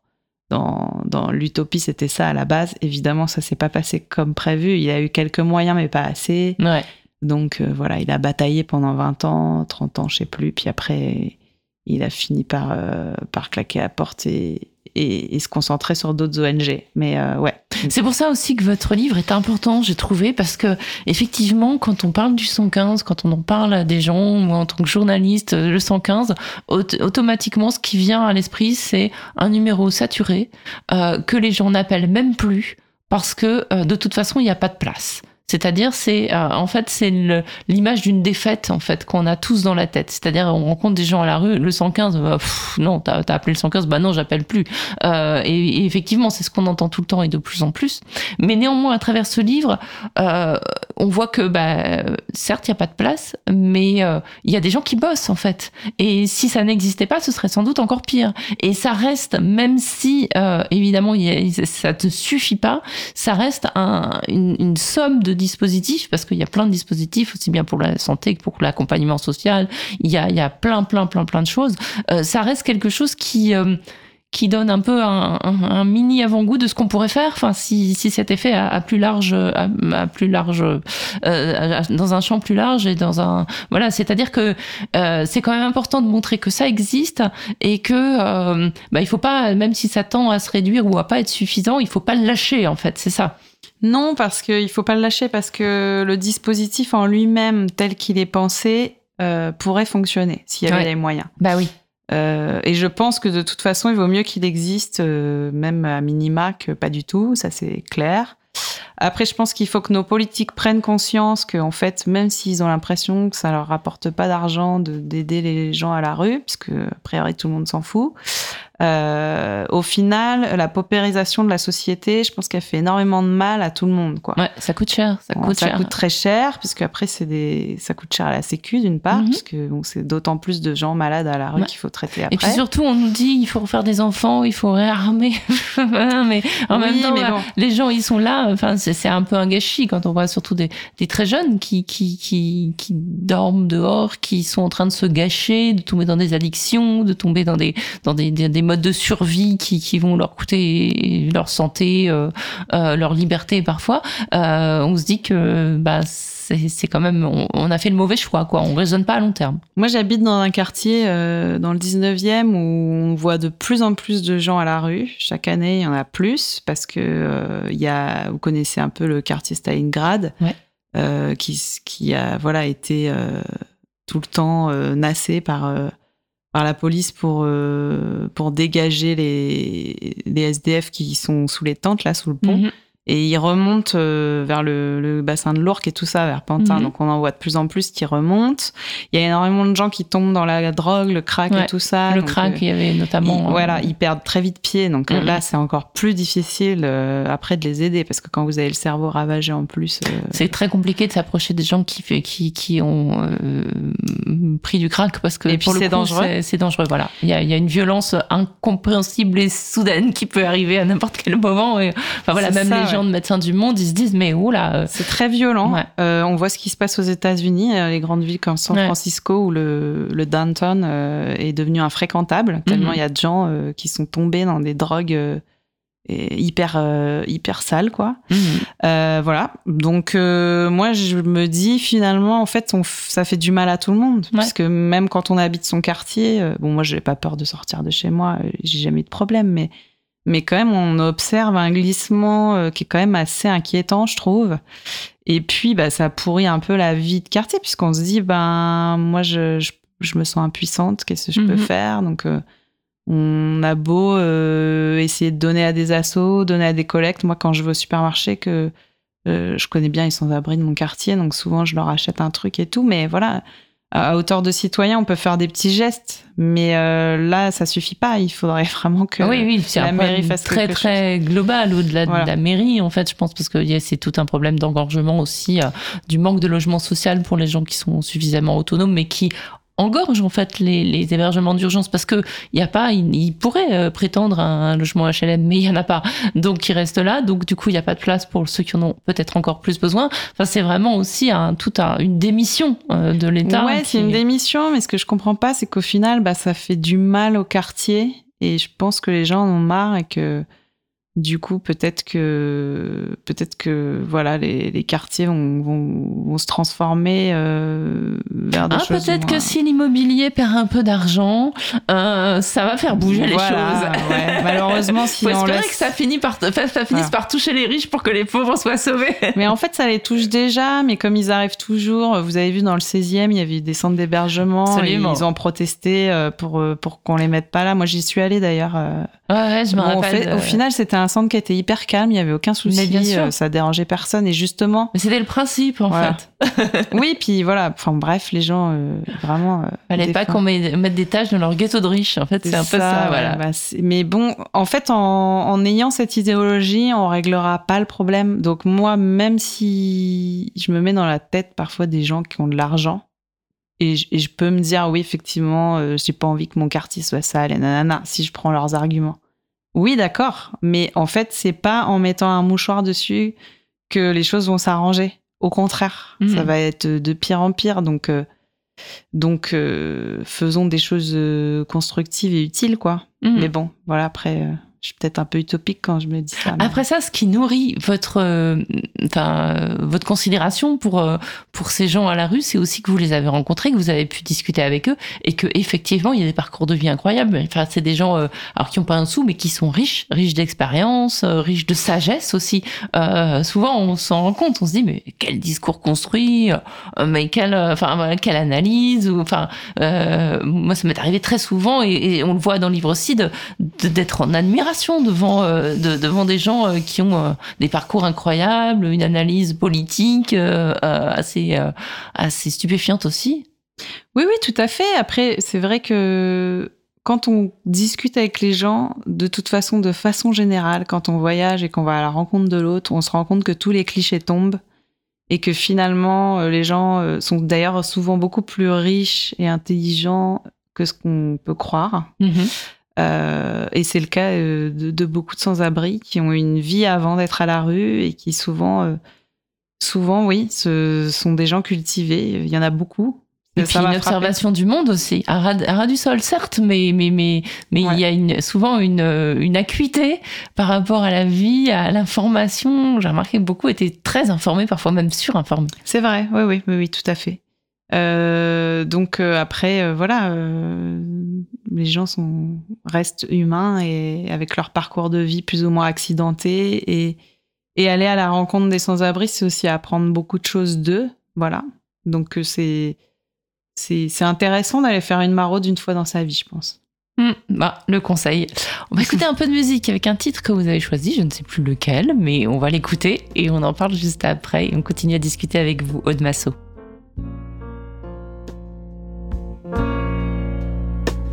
dans, dans l'utopie, c'était ça à la base. Évidemment, ça s'est pas passé comme prévu. Il a eu quelques moyens, mais pas assez. Ouais. Donc euh, voilà, il a bataillé pendant 20 ans, 30 ans, je sais plus. Puis après, il a fini par, euh, par claquer la porte et, et, se concentrer sur d'autres ONG. Mais euh, ouais. [laughs] C'est pour ça aussi que votre livre est important, j'ai trouvé, parce que effectivement, quand on parle du 115, quand on en parle à des gens, en tant que journaliste, le 115, aut automatiquement, ce qui vient à l'esprit, c'est un numéro saturé que les gens n'appellent même plus parce que de toute façon, il n'y a pas de place. C'est-à-dire, c'est euh, en fait c'est l'image d'une défaite en fait qu'on a tous dans la tête. C'est-à-dire, on rencontre des gens à la rue, le 115, bah, pff, non, t'as as appelé le 115, bah non, j'appelle plus. Euh, et, et, effectivement, c'est ce qu'on entend tout le temps et de plus en plus. Mais néanmoins, à travers ce livre, euh, on voit que, bah, certes, il y a pas de place, mais euh, il y a des gens qui bossent en fait. Et si ça n'existait pas, ce serait sans doute encore pire. Et ça reste, même si euh, évidemment y a, ça ne suffit pas, ça reste un, une, une somme de dispositifs, parce qu'il y a plein de dispositifs, aussi bien pour la santé que pour l'accompagnement social, il y a, il y a plein, plein, plein, plein de choses. Euh, ça reste quelque chose qui... Euh, qui donne un peu un, un, mini avant-goût de ce qu'on pourrait faire. Enfin, si, si cet effet a, plus large, à, plus large, euh, dans un champ plus large et dans un voilà, c'est-à-dire que euh, c'est quand même important de montrer que ça existe et que euh, bah, il faut pas, même si ça tend à se réduire ou à pas être suffisant, il faut pas le lâcher en fait, c'est ça. Non, parce qu'il faut pas le lâcher parce que le dispositif en lui-même tel qu'il est pensé euh, pourrait fonctionner s'il y avait les moyens. Bah oui. Euh, et je pense que de toute façon, il vaut mieux qu'il existe, euh, même à minima, que pas du tout. Ça, c'est clair. Après, je pense qu'il faut que nos politiques prennent conscience qu'en fait, même s'ils ont l'impression que ça leur rapporte pas d'argent d'aider les gens à la rue, puisque a priori tout le monde s'en fout, euh, au final, la paupérisation de la société, je pense qu'elle fait énormément de mal à tout le monde. Quoi. Ouais, ça coûte cher. Ça coûte, ça coûte très cher, puisque après, c'est des... ça coûte cher à la Sécu, d'une part, mhm. puisque bon, c'est d'autant plus de gens malades à la rue qu'il faut traiter après. Et puis surtout, on nous dit il faut refaire des enfants, il faut réarmer. [laughs] mais en même temps, les gens, ils sont là. Enfin, c'est un peu un gâchis quand on voit surtout des, des très jeunes qui, qui, qui, qui dorment dehors, qui sont en train de se gâcher, de tomber dans des addictions, de tomber dans des, dans des, des modes de survie qui, qui vont leur coûter leur santé, euh, euh, leur liberté parfois, euh, on se dit que bah, c'est quand même, on, a fait le mauvais choix, quoi. On raisonne pas à long terme. Moi, j'habite dans un quartier dans le 19e où on voit de plus en plus de gens à la rue. Chaque année, il y en a plus parce que il y a, vous connaissez un peu le quartier Stalingrad, qui, qui a voilà été tout le temps nassé par la police pour, euh, dégager les, les SDF qui sont sous les tentes, là, sous le pont. Mhm. Et ils remontent euh, vers le, bassin de l'Ourcq et tout ça, vers Pantin. Mhm. Donc on en voit de plus en plus qui remontent. Il y a énormément de gens qui tombent dans la drogue, le crack et tout ça. Le crack, euh, il y avait notamment. voilà, ils perdent très vite pied. Donc mhm. là, c'est encore plus difficile après de les aider parce que quand vous avez le cerveau ravagé en plus. C'est très compliqué de s'approcher des gens qui, qui, qui ont pris du crack parce que et puis c'est dangereux. C'est dangereux, voilà. Il y, a, il y, a, une violence incompréhensible et soudaine qui peut arriver à n'importe quel moment. Et, enfin voilà, même les gens de médecins du monde, ils se disent mais oh là. Euh, c'est très violent. Euh, on voit ce qui se passe aux États-Unis, euh, les grandes villes comme San Francisco où le, le downtown est devenu infréquentable tellement mhm. il y a de gens qui sont tombés dans des drogues hyper euh, hyper sale quoi mhm. euh, voilà donc euh, moi je me dis finalement en fait on, ça fait du mal à tout le monde parce que même quand on habite son quartier bon moi j'ai pas peur de sortir de chez moi j'ai jamais eu de problème mais mais quand même on observe un glissement qui est quand même assez inquiétant je trouve et puis bah ça pourrit un peu la vie de quartier puisqu'on se dit ben moi je, je, me sens impuissante qu'est-ce que je peux mhm. faire? Donc on a beau euh, essayer de donner à des assos, donner à des collectes. Moi, quand je vais au supermarché, que euh, je connais bien les sans-abri de mon quartier, donc souvent je leur achète un truc et tout. Mais voilà, à hauteur de citoyen, on peut faire des petits gestes, mais euh, là, ça suffit pas. Il faudrait [laughs] vraiment que oui, oui, la mairie fasse très très global au-delà de la mairie, en fait, je pense, parce que c'est tout un problème d'engorgement aussi, du manque de logement social pour les gens qui sont suffisamment autonomes, mais qui engorge en fait les, les hébergements d'urgence parce que il y a pas, il, pourrait euh, prétendre un, logement HLM, mais il y en a pas, donc il reste là. Donc du coup, il n'y a pas de place pour ceux qui en ont peut-être encore plus besoin. Enfin, c'est vraiment aussi un, tout un, une démission euh, de l'État. Ouais, c'est une démission, mais ce que je comprends pas, c'est qu'au final, bah, ça fait du mal au quartier, et je pense que les gens en ont marre et que du coup, peut-être que peut-être que voilà, les, les quartiers vont, vont, vont, se transformer euh, vers des ah, choses. Peut-être que si l'immobilier perd un peu d'argent, euh, ça va faire bouger les choses. Ouais. [laughs] Malheureusement, si Faut on espérer que ça finisse par ça finisse par toucher les riches pour que les pauvres soient sauvés. [laughs] Mais en fait, ça les touche déjà. Mais comme ils arrivent toujours, vous avez vu dans le 16e, il y avait des centres d'hébergement. Ils ont protesté euh, pour pour qu'on les mette pas là. Moi, j'y suis allée d'ailleurs. Euh, ouais, je me rappelle. Au final, c'était un centre qui était hyper calme, il y avait aucun souci, bien sûr. Euh, ça dérangeait personne et justement. Mais c'était le principe en fait. [laughs] oui, puis voilà, enfin bref, les gens euh, vraiment. Euh, Fallait pas qu'on mette des tâches dans leur ghetto de riches. En fait, c'est un peu ça. voilà. Bah, mais bon, en fait, en, ayant cette idéologie, on réglera pas le problème. Donc moi, même si je me mets dans la tête parfois des gens qui ont de l'argent. Et je, peux me dire, oui, effectivement, euh, j'ai pas envie que mon quartier soit sale et nanana, si je prends leurs arguments. Oui, d'accord, mais en fait, c'est pas en mettant un mouchoir dessus que les choses vont s'arranger. Au contraire, ça mhm. va être de pire en pire. Donc, euh, donc euh, faisons des choses euh, constructives et utiles, quoi. Mm. Mais bon, voilà, après, je suis peut-être un peu utopique quand je me dis ça. Après ça, ce qui nourrit votre, euh, enfin, votre considération pour euh, pour ces gens à la rue, c'est aussi que vous les avez rencontrés, que vous avez pu discuter avec eux, et que effectivement, il y a des parcours de vie incroyables. Enfin, c'est des gens, euh, alors qui ont pas un sou, mais qui sont riches, riches d'expérience, riches de sagesse aussi. souvent, on s'en rend compte, on se dit mais quel discours construit, mais quelle, enfin, quelle analyse, ou enfin, moi, ça m'est arrivé très souvent, et, on le voit dans le livre aussi, d'être en admiration devant, euh, devant des gens euh, qui ont euh, des parcours incroyables, une analyse politique assez, assez stupéfiante aussi. Oui, oui, tout à fait. Après, c'est vrai que quand on discute avec les gens, de toute façon, de façon générale, quand on voyage et qu'on va à la rencontre de l'autre, on se rend compte que tous les clichés tombent et que finalement, les gens sont d'ailleurs souvent beaucoup plus riches et intelligents que ce qu'on peut croire. Mm-hmm. Euh, et c'est le cas euh, de, beaucoup de sans-abri qui ont une vie avant d'être à la rue et qui souvent, euh, souvent, oui, ce sont des gens cultivés. Il y en a beaucoup. Et puis une observation du monde aussi, à ras, du sol, certes, mais mais mais mais il y a une, souvent une, une acuité par rapport à la vie, à l'information. J'ai remarqué que beaucoup étaient très informés, parfois même surinformés. C'est vrai, oui, oui, oui, oui, tout à fait. Euh, donc euh, après, euh, voilà, les gens sont restent humains et avec leur parcours de vie plus ou moins accidenté et et aller à la rencontre des sans-abri, c'est aussi apprendre beaucoup de choses d'eux, voilà. Donc c'est c'est intéressant d'aller faire une maraude une fois dans sa vie, je pense. Hmm, bah, le conseil. On va écouter un peu de musique avec un titre que vous avez choisi, je ne sais plus lequel, mais on va l'écouter et on en parle juste après et on continue à discuter avec vous, Aude Masso.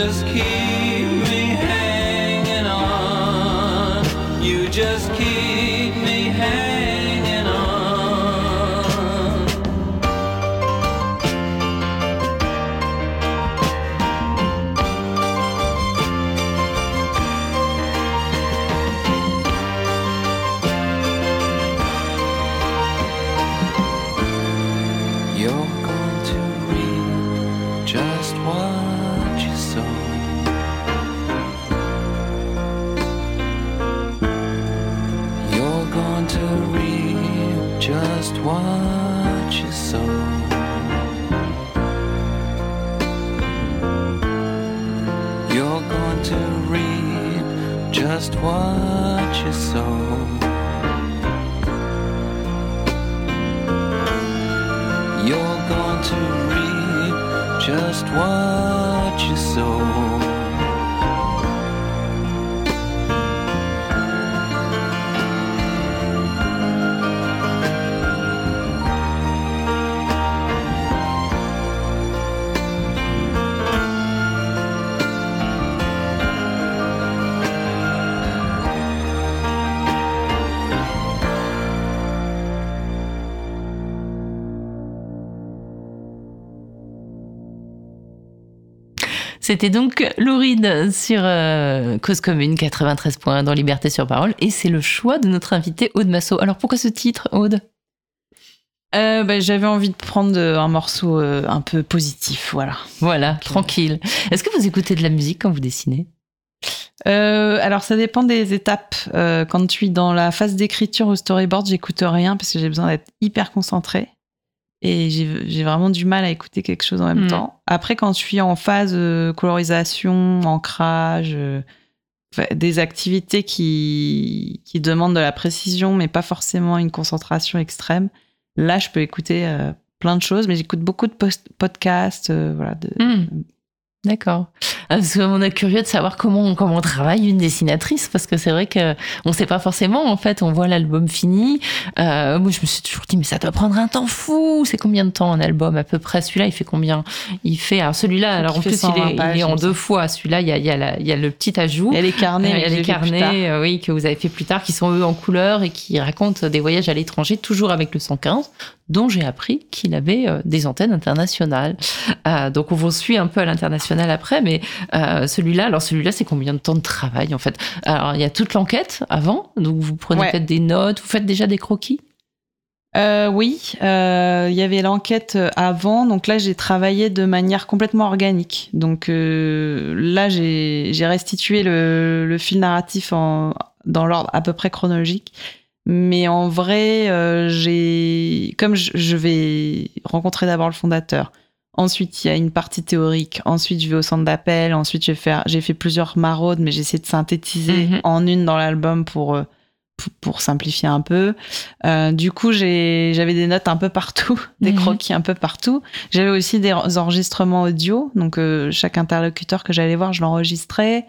Just keep one. C'était donc Louride sur euh, Cause Commune 93 points dans Liberté sur Parole. Et c'est le choix de notre invité Aude Massot. Alors pourquoi ce titre, Aude? Euh, bah, J'avais envie de prendre un morceau euh, un peu positif, voilà. Voilà, tranquille. Est-ce que vous écoutez de la musique quand vous dessinez? Euh, alors ça dépend des étapes. Quand je suis dans la phase d'écriture au storyboard, j'écoute rien parce que j'ai besoin d'être hyper concentrée et j'ai vraiment du mal à écouter quelque chose en même Mm. temps. Après, quand je suis en phase euh, colorisation, ancrage, euh, des activités qui, qui demandent de la précision mais pas forcément une concentration extrême, là je peux écouter euh, plein de choses, mais j'écoute beaucoup de podcasts, euh, voilà, de, Hmm. D'accord. Ah, Parce qu'on est curieux de savoir comment, comment on travaille une dessinatrice, parce que c'est vrai que on sait pas forcément. En fait, on voit l'album fini. Euh, moi, je me suis toujours dit, mais ça doit prendre un temps fou. C'est combien de temps un album? À peu près Celui-là, il fait combien? Il fait. Alors celui-là, alors en plus, il 120 est, il est en deux fois. Celui-là, il y a, il y, a la- il y a le petit ajout. Il y a les carnets, Euh, il y a les carnets, euh, oui, que vous avez fait plus tard, qui sont eux en couleur et qui racontent des voyages à l'étranger, toujours avec le 115, dont j'ai appris qu'il avait euh, des antennes internationales. Euh, donc on vous suit un peu à l'international après, mais euh, celui-là, alors celui-là, c'est combien de temps de travail en fait? Alors il y a toute l'enquête avant, donc vous prenez Ouais. peut-être des notes, vous faites déjà des croquis? Oui, il y avait l'enquête avant, donc là j'ai travaillé de manière complètement organique. Donc là j'ai j'ai restitué le, le fil narratif en, dans l'ordre à peu près chronologique. Mais en vrai, euh, j'ai comme je, je vais rencontrer d'abord le fondateur. Ensuite, il y a une partie théorique. Ensuite, je vais au centre d'appel. Ensuite, je vais faire, j'ai fait plusieurs maraudes, mais j'essaie de synthétiser Mhm. en une dans l'album pour, euh, pour pour simplifier un peu. Euh, du coup, j'ai, j'avais des notes un peu partout, [laughs] des Mhm. croquis un peu partout. J'avais aussi des enregistrements audio, donc euh, chaque interlocuteur que j'allais voir, je l'enregistrais.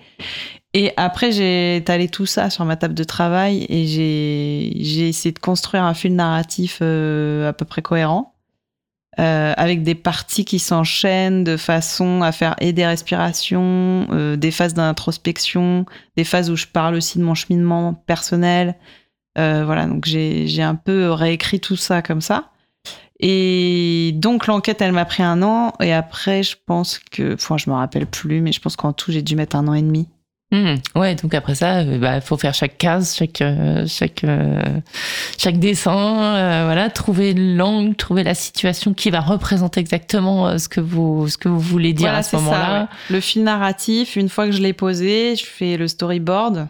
Et après, j'ai étalé tout ça sur ma table de travail et j'ai, essayé de construire un fil narratif euh, à peu près cohérent. euh, avec des parties qui s'enchaînent de façon à faire et des respirations, euh, des phases d'introspection, des phases où je parle aussi de mon cheminement personnel. Euh, voilà, donc j'ai un peu réécrit tout ça comme ça. Et donc l'enquête, elle m'a pris un an. Et après, je pense que, enfin, je me rappelle plus, mais je pense qu'en tout, j'ai dû mettre un an et demi. Mhm. Ouais, donc après ça, il bah, faut faire chaque case, chaque euh, chaque euh, chaque dessin, euh, voilà, trouver l'angle, trouver la situation qui va représenter exactement euh, ce que vous ce que vous voulez dire Voilà, à ce moment-là. ouais. Le fil narratif, une fois que je l'ai posé, je fais le storyboard.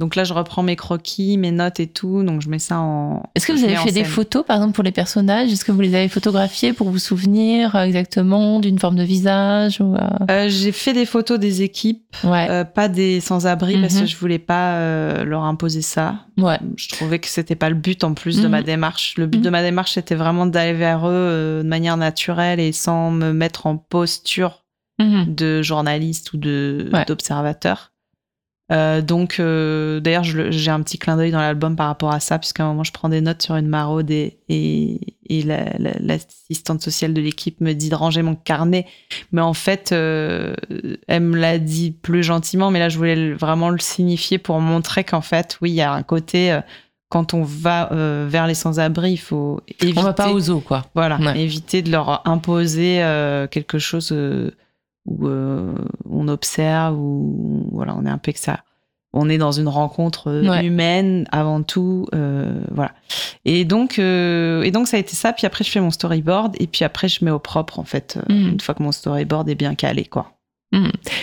Donc là, je reprends mes croquis, mes notes et tout. Donc je mets ça en. Est-ce que vous avez fait des photos, par exemple, pour les personnages? Est-ce que vous les avez photographiés pour vous souvenir euh, exactement d'une forme de visage ou, euh, Euh, J'ai fait des photos des équipes, Ouais, euh, pas des sans-abri, parce Mhm. que je voulais pas leur imposer ça. ouais. Je trouvais que c'était pas le but en plus de Mhm. ma démarche. Le but Mhm. de ma démarche, c'était vraiment d'aller vers eux de manière naturelle et sans me mettre en posture Mhm. de journaliste ou de Ouais. d'observateur. Euh, donc, euh, d'ailleurs, j'ai un petit clin d'œil dans l'album par rapport à ça, puisqu'à un moment, je prends des notes sur une maraude et, et, et la- la- l'assistante sociale de l'équipe me dit de ranger mon carnet. Mais en fait, euh, elle me l'a dit plus gentiment, mais là, je voulais vraiment le signifier pour montrer qu'en fait, oui, il y a un côté, quand on va vers les sans-abri, il faut éviter. On va pas aux eaux, quoi. Voilà, Ouais. éviter de leur imposer quelque chose où euh, on observe, où voilà, on est un peu que ça. On est dans une rencontre euh, Ouais. humaine avant tout, euh, voilà. Et donc, euh, et donc ça a été ça. Puis après, je fais mon storyboard et puis après, je mets au propre en fait. Mhm. Une fois que mon storyboard est bien calé, quoi.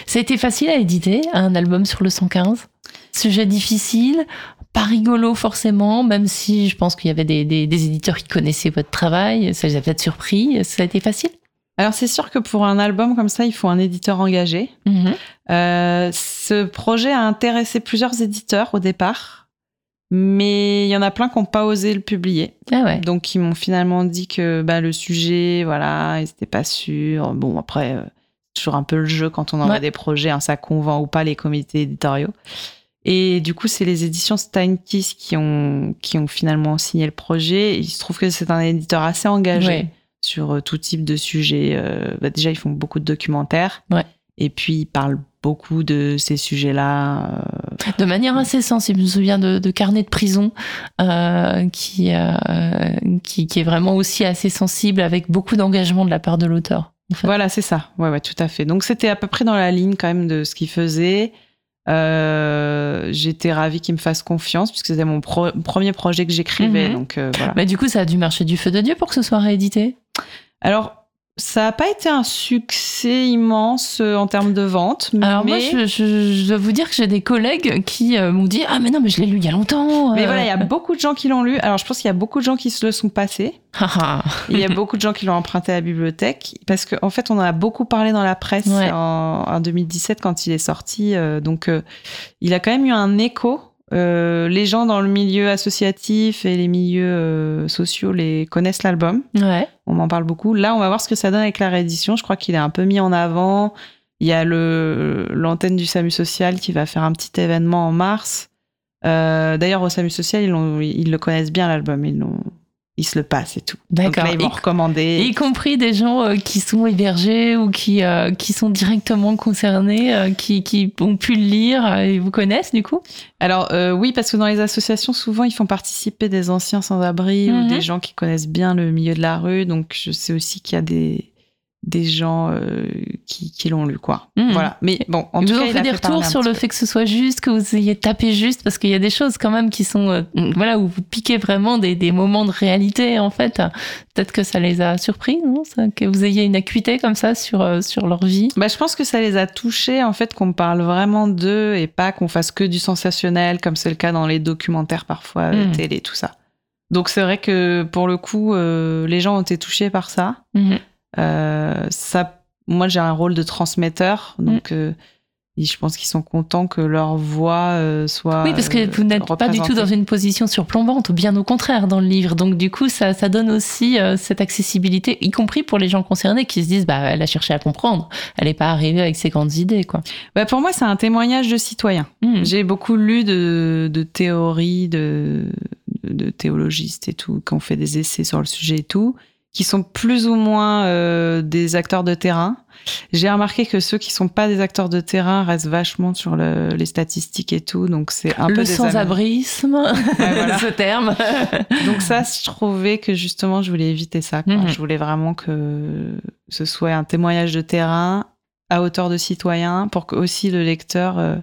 Ça a été facile à éditer, un album sur le 115 Sujet difficile, pas rigolo forcément, même si je pense qu'il y avait des, des- des éditeurs qui connaissaient votre travail, ça les a peut-être surpris. Ça a été facile? Alors c'est sûr que pour un album comme ça, il faut un éditeur engagé. Mhm. Euh, ce projet a intéressé plusieurs éditeurs au départ, mais il y en a plein qui n'ont pas osé le publier. Ah ouais. Donc ils m'ont finalement dit que bah, le sujet, voilà, ils n'étaient pas sûrs. Bon, après, euh, c'est toujours un peu le jeu quand on envoie Ouais. des projets, hein, ça convainc ou pas les comités éditoriaux. Et du coup, c'est les éditions Steinkiss qui ont, qui ont finalement signé le projet. Il se trouve que c'est un éditeur assez engagé Ouais. Sur euh, tout type de sujet. Euh, bah, déjà, ils font beaucoup de documentaires. Ouais. Et puis, ils parlent beaucoup de ces sujets-là. euh, De manière assez sensible. Je me souviens de, de Carnet de prison, euh, qui, euh, qui, qui est vraiment aussi assez sensible, avec beaucoup d'engagement de la part de l'auteur. Voilà, c'est ça. Ouais, ouais, tout à fait. Donc c'était à peu près dans la ligne quand même de ce qu'il faisait. Euh, j'étais ravie qu'il me fasse confiance puisque c'était mon premier projet que j'écrivais. Mhm. Donc euh, voilà. Mais du coup, ça a dû marcher du feu de Dieu pour que ce soit réédité. Alors, ça n'a pas été un succès immense euh, en termes de vente. Alors moi, je, je- je dois vous dire que j'ai des collègues qui euh, m'ont dit ah mais non mais je l'ai lu il y a longtemps. Mais euh. voilà, il y a [laughs] beaucoup de gens qui l'ont lu. Alors, je pense qu'il y a beaucoup de gens qui se le sont passés. Ah, ah. Il y a beaucoup de gens qui l'ont emprunté à la bibliothèque. Parce qu'en en fait, on en a beaucoup parlé dans la presse Ouais. en, en 2017 quand il est sorti. euh, donc, euh, il a quand même eu un écho. Euh, les gens dans le milieu associatif et les milieux euh, sociaux les connaissent l'album. ouais. On m'en parle beaucoup. Là, on va voir ce que ça donne avec la réédition. Je crois qu'il est un peu mis en avant. Il y a le l'antenne du SAMU social qui va faire un petit événement en mars. Euh, D'ailleurs, au SAMU social, ils, ils le connaissent bien l'album. Ils, l'ont- ils se le passent et tout. Donc D'accord. là, ils vont Y- recommander. Y compris des gens euh, qui sont hébergés ou qui, euh, qui sont directement concernés, euh, qui, qui ont pu le lire et vous connaissent du coup? Alors oui, parce que dans les associations, souvent, ils font participer des anciens sans-abri Mhm. ou des gens qui connaissent bien le milieu de la rue. Donc je sais aussi qu'il y a des des gens euh, qui, qui l'ont lu, quoi. Mhm. Voilà. Mais bon, en Ils tout vous cas, ont fait a des retours sur le peu. fait que ce soit juste, que vous ayez tapé juste, parce qu'il y a des choses quand même qui sont, euh, voilà, où vous piquez vraiment des, des moments de réalité en fait. Peut-être que ça les a surpris, non? Ça, Que vous ayez une acuité comme ça sur, euh, sur leur vie? Bah, je pense que ça les a touchés, en fait, qu'on parle vraiment d'eux et pas qu'on fasse que du sensationnel, comme c'est le cas dans les documentaires parfois, Mhm. télé, tout ça. Donc c'est vrai que pour le coup, les gens ont été touchés par ça. Mhm. Euh, ça moi, j'ai un rôle de transmetteur, donc euh, et je pense qu'ils sont contents que leur voix euh, soit. Oui, parce que euh, vous n'êtes pas du tout dans une position surplombante, bien au contraire dans le livre. Donc du coup, ça, ça donne aussi euh, cette accessibilité, y compris pour les gens concernés qui se disent, bah, elle a cherché à comprendre, elle n'est pas arrivée avec ses grandes idées, quoi. Bah, pour moi, c'est un témoignage de citoyen. Mhm. J'ai beaucoup lu de, de théories, de, de théologistes et tout, qui ont fait des essais sur le sujet et tout, qui sont plus ou moins euh, des acteurs de terrain. J'ai remarqué que ceux qui sont pas des acteurs de terrain restent vachement sur le- les statistiques et tout, donc c'est un peu Le des sans-abrisme, [laughs] ce terme. Donc ça, je trouvais que justement, je voulais éviter ça. quoi. Mhm. Je voulais vraiment que ce soit un témoignage de terrain à hauteur de citoyen, pour que aussi le lecteur euh,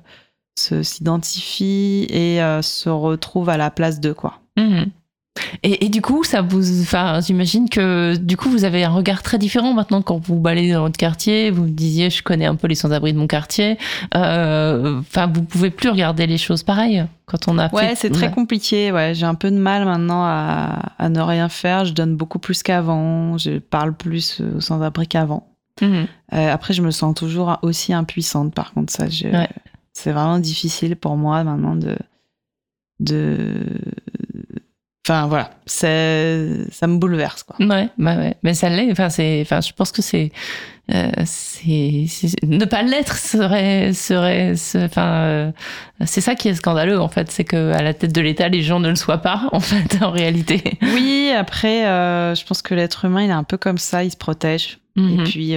s'identifie et euh, se retrouve à la place d'eux, quoi. Mhm. Et, et du coup, ça vous, enfin, j'imagine que du coup, vous avez un regard très différent maintenant quand vous baladez dans votre quartier. Vous me disiez, je connais un peu les sans-abri de mon quartier. Euh, Enfin, vous pouvez plus regarder les choses pareilles quand on a Ouais, fait- c'est très Ouais. compliqué. Ouais, j'ai un peu de mal maintenant à, à ne rien faire. Je donne beaucoup plus qu'avant. Je parle plus aux sans-abri qu'avant. Mhm. Euh, après, je me sens toujours aussi impuissante. Par contre, ça, je- Ouais. c'est vraiment difficile pour moi maintenant de, de, enfin voilà, ça me bouleverse quoi. Ouais, bah ouais. Mais ça l'est. Enfin, c'est, enfin, je pense que c'est, euh, c'est, ne pas l'être serait, serait, se- enfin, euh, c'est ça qui est scandaleux en fait, c'est que à la tête de l'État, les gens ne le soient pas [laughs] en fait, en réalité. Oui, après, euh, je pense que l'être humain, il est un peu comme ça, il se protège. Et Mhm. puis,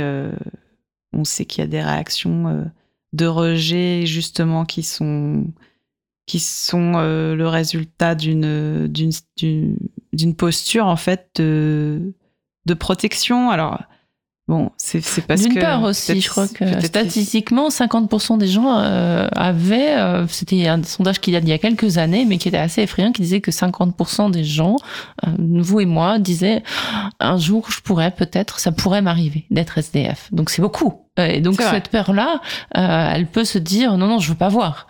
on sait qu'il y a des réactions de rejet, justement, qui sont, qui sont euh, le résultat d'une, d'une, posture, en fait, de, de protection. Alors, bon, c'est, parce que. D'une part aussi, je crois que statistiquement, 50% des gens euh, avaient, euh, c'était un sondage qui date d'il y a quelques années, mais qui était assez effrayant, qui disait que 50% des gens, vous et moi, disaient un jour je pourrais peut-être, ça pourrait m'arriver d'être SDF. Donc c'est beaucoup. Et donc cette peur-là, elle peut se dire non non, je veux pas voir.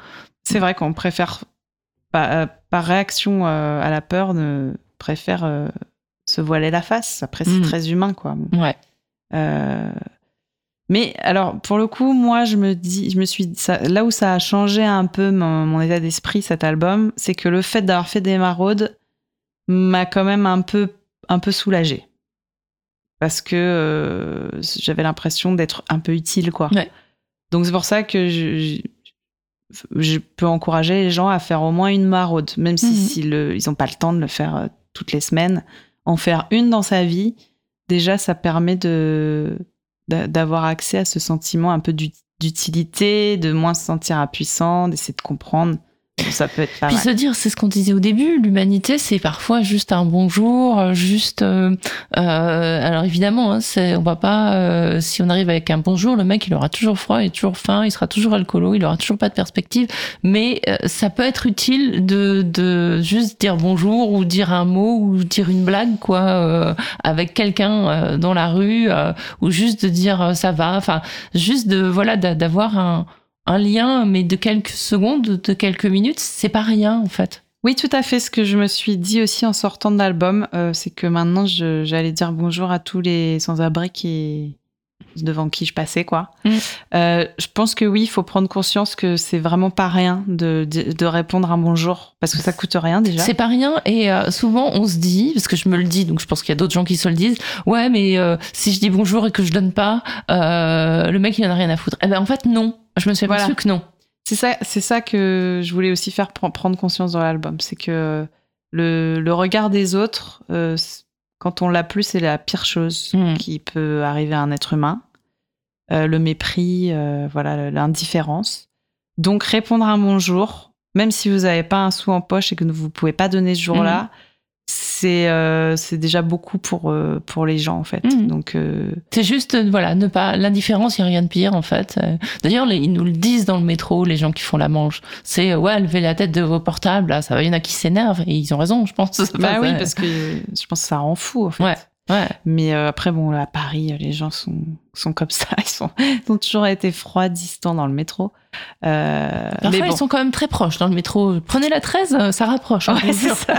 C'est vrai qu'on préfère, par, euh, par réaction euh, à la peur, ne préfère euh, se voiler la face. Après, c'est Mm. très humain, quoi. Ouais. Euh, Mais alors, pour le coup, moi, je me dis, je me suis, ça- là où ça a changé un peu mon, mon état d'esprit, cet album, c'est que le fait d'avoir fait des maraudes m'a quand même un peu, un peu soulagée. Parce que euh, j'avais l'impression d'être un peu utile, quoi. Ouais. Donc c'est pour ça que je, je, peux encourager les gens à faire au moins une maraude, même si, Mhm. si le, ils n'ont pas le temps de le faire euh, toutes les semaines. En faire une dans sa vie, déjà, ça permet de d'a- d'avoir accès à ce sentiment un peu d'ut- d'utilité, de moins se sentir impuissant, d'essayer de comprendre. Ça peut être pas Puis mal. se dire, c'est ce qu'on disait au début, l'humanité, c'est parfois juste un bonjour, juste. euh, euh, alors évidemment, hein, c'est, on va pas. euh, si on arrive avec un bonjour, le mec, il aura toujours froid, il est toujours faim, il sera toujours alcoolo, il aura toujours pas de perspective. Mais euh, ça peut être utile de, de juste dire bonjour ou dire un mot ou dire une blague, quoi, euh, avec quelqu'un euh, dans la rue, euh, ou juste de dire ça va. Enfin, juste de voilà d'a- d'avoir un un lien, mais de quelques secondes, de quelques minutes, c'est pas rien en fait. Oui, tout à fait. Ce que je me suis dit aussi en sortant de l'album, euh, c'est que maintenant, j'allais dire bonjour à tous les sans-abri qui devant qui je passais, quoi. Mm. Euh, je pense que oui, il faut prendre conscience que c'est vraiment pas rien de, de, de répondre un bonjour, parce que ça coûte rien déjà. C'est pas rien et euh, souvent on se dit, parce que je me le dis, donc je pense qu'il y a d'autres gens qui se le disent, ouais mais euh, si je dis bonjour et que je donne pas, le mec il en a rien à foutre. Eh ben en fait non, je me suis aperçu Voilà. que non. C'est ça, c'est ça que je voulais aussi faire pr- prendre conscience dans l'album, c'est que le, le regard des autres, quand on l'a plus, c'est la pire chose Mm. qui peut arriver à un être humain. Euh, le mépris, euh, voilà, l'indifférence. Donc répondre à un bonjour, même si vous n'avez pas un sou en poche et que vous pouvez pas donner ce jour-là, c'est euh, c'est déjà beaucoup pour euh, pour les gens en fait. Mm. Donc euh, C'est juste, euh, voilà, ne pas. L'indifférence, il n'y a rien de pire, en fait. Euh, D'ailleurs, ils nous le disent dans le métro, les gens qui font la manche. C'est, euh, ouais, levez la tête de vos portables, là, ça va, il y en a qui s'énervent, et ils ont raison, je pense. bah oui, ça- parce que je pense que ça rend fou en fait. Ouais, ouais. Mais euh, après, bon, à Paris, les gens sont, sont comme ça. [laughs] Ils, sont, ils ont toujours été froids, distants dans le métro. Euh, Parfois, mais bon. ils sont quand même très proches dans le métro. Prenez la 13, euh, ça rapproche. hein, Ouais, [laughs] c'est ça.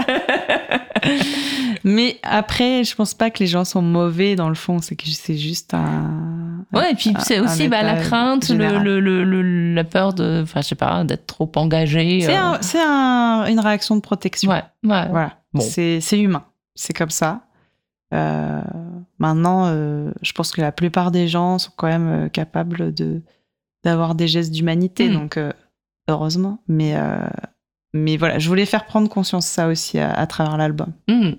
Mais après, je pense pas que les gens sont mauvais dans le fond. C'est que c'est juste un. Ouais, et puis c'est aussi bah, la crainte, le, le, le- la peur de, enfin, je sais pas, d'être trop engagé. C'est euh. un- c'est un- une réaction de protection. Ouais, ouais. Voilà. Bon. C'est humain. C'est comme ça. Euh, maintenant, euh, je pense que la plupart des gens sont quand même euh, capables de d'avoir des gestes d'humanité, Mm. donc euh, heureusement. Mais mais voilà, je voulais faire prendre conscience ça aussi à, à travers l'album. Hmm.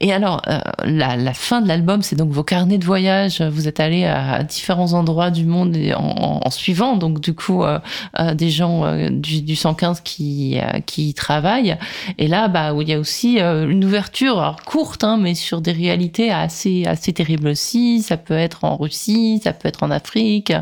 Et alors, euh, la, fin de l'album, c'est donc vos carnets de voyage. Vous êtes allés à différents endroits du monde en, suivant, donc du coup, euh, euh, des gens du, du 115 qui, y travaillent. Et là, bah, où il y a aussi une ouverture, courte, hein, mais sur des réalités assez, assez terribles aussi. Ça peut être en Russie, ça peut être en Afrique.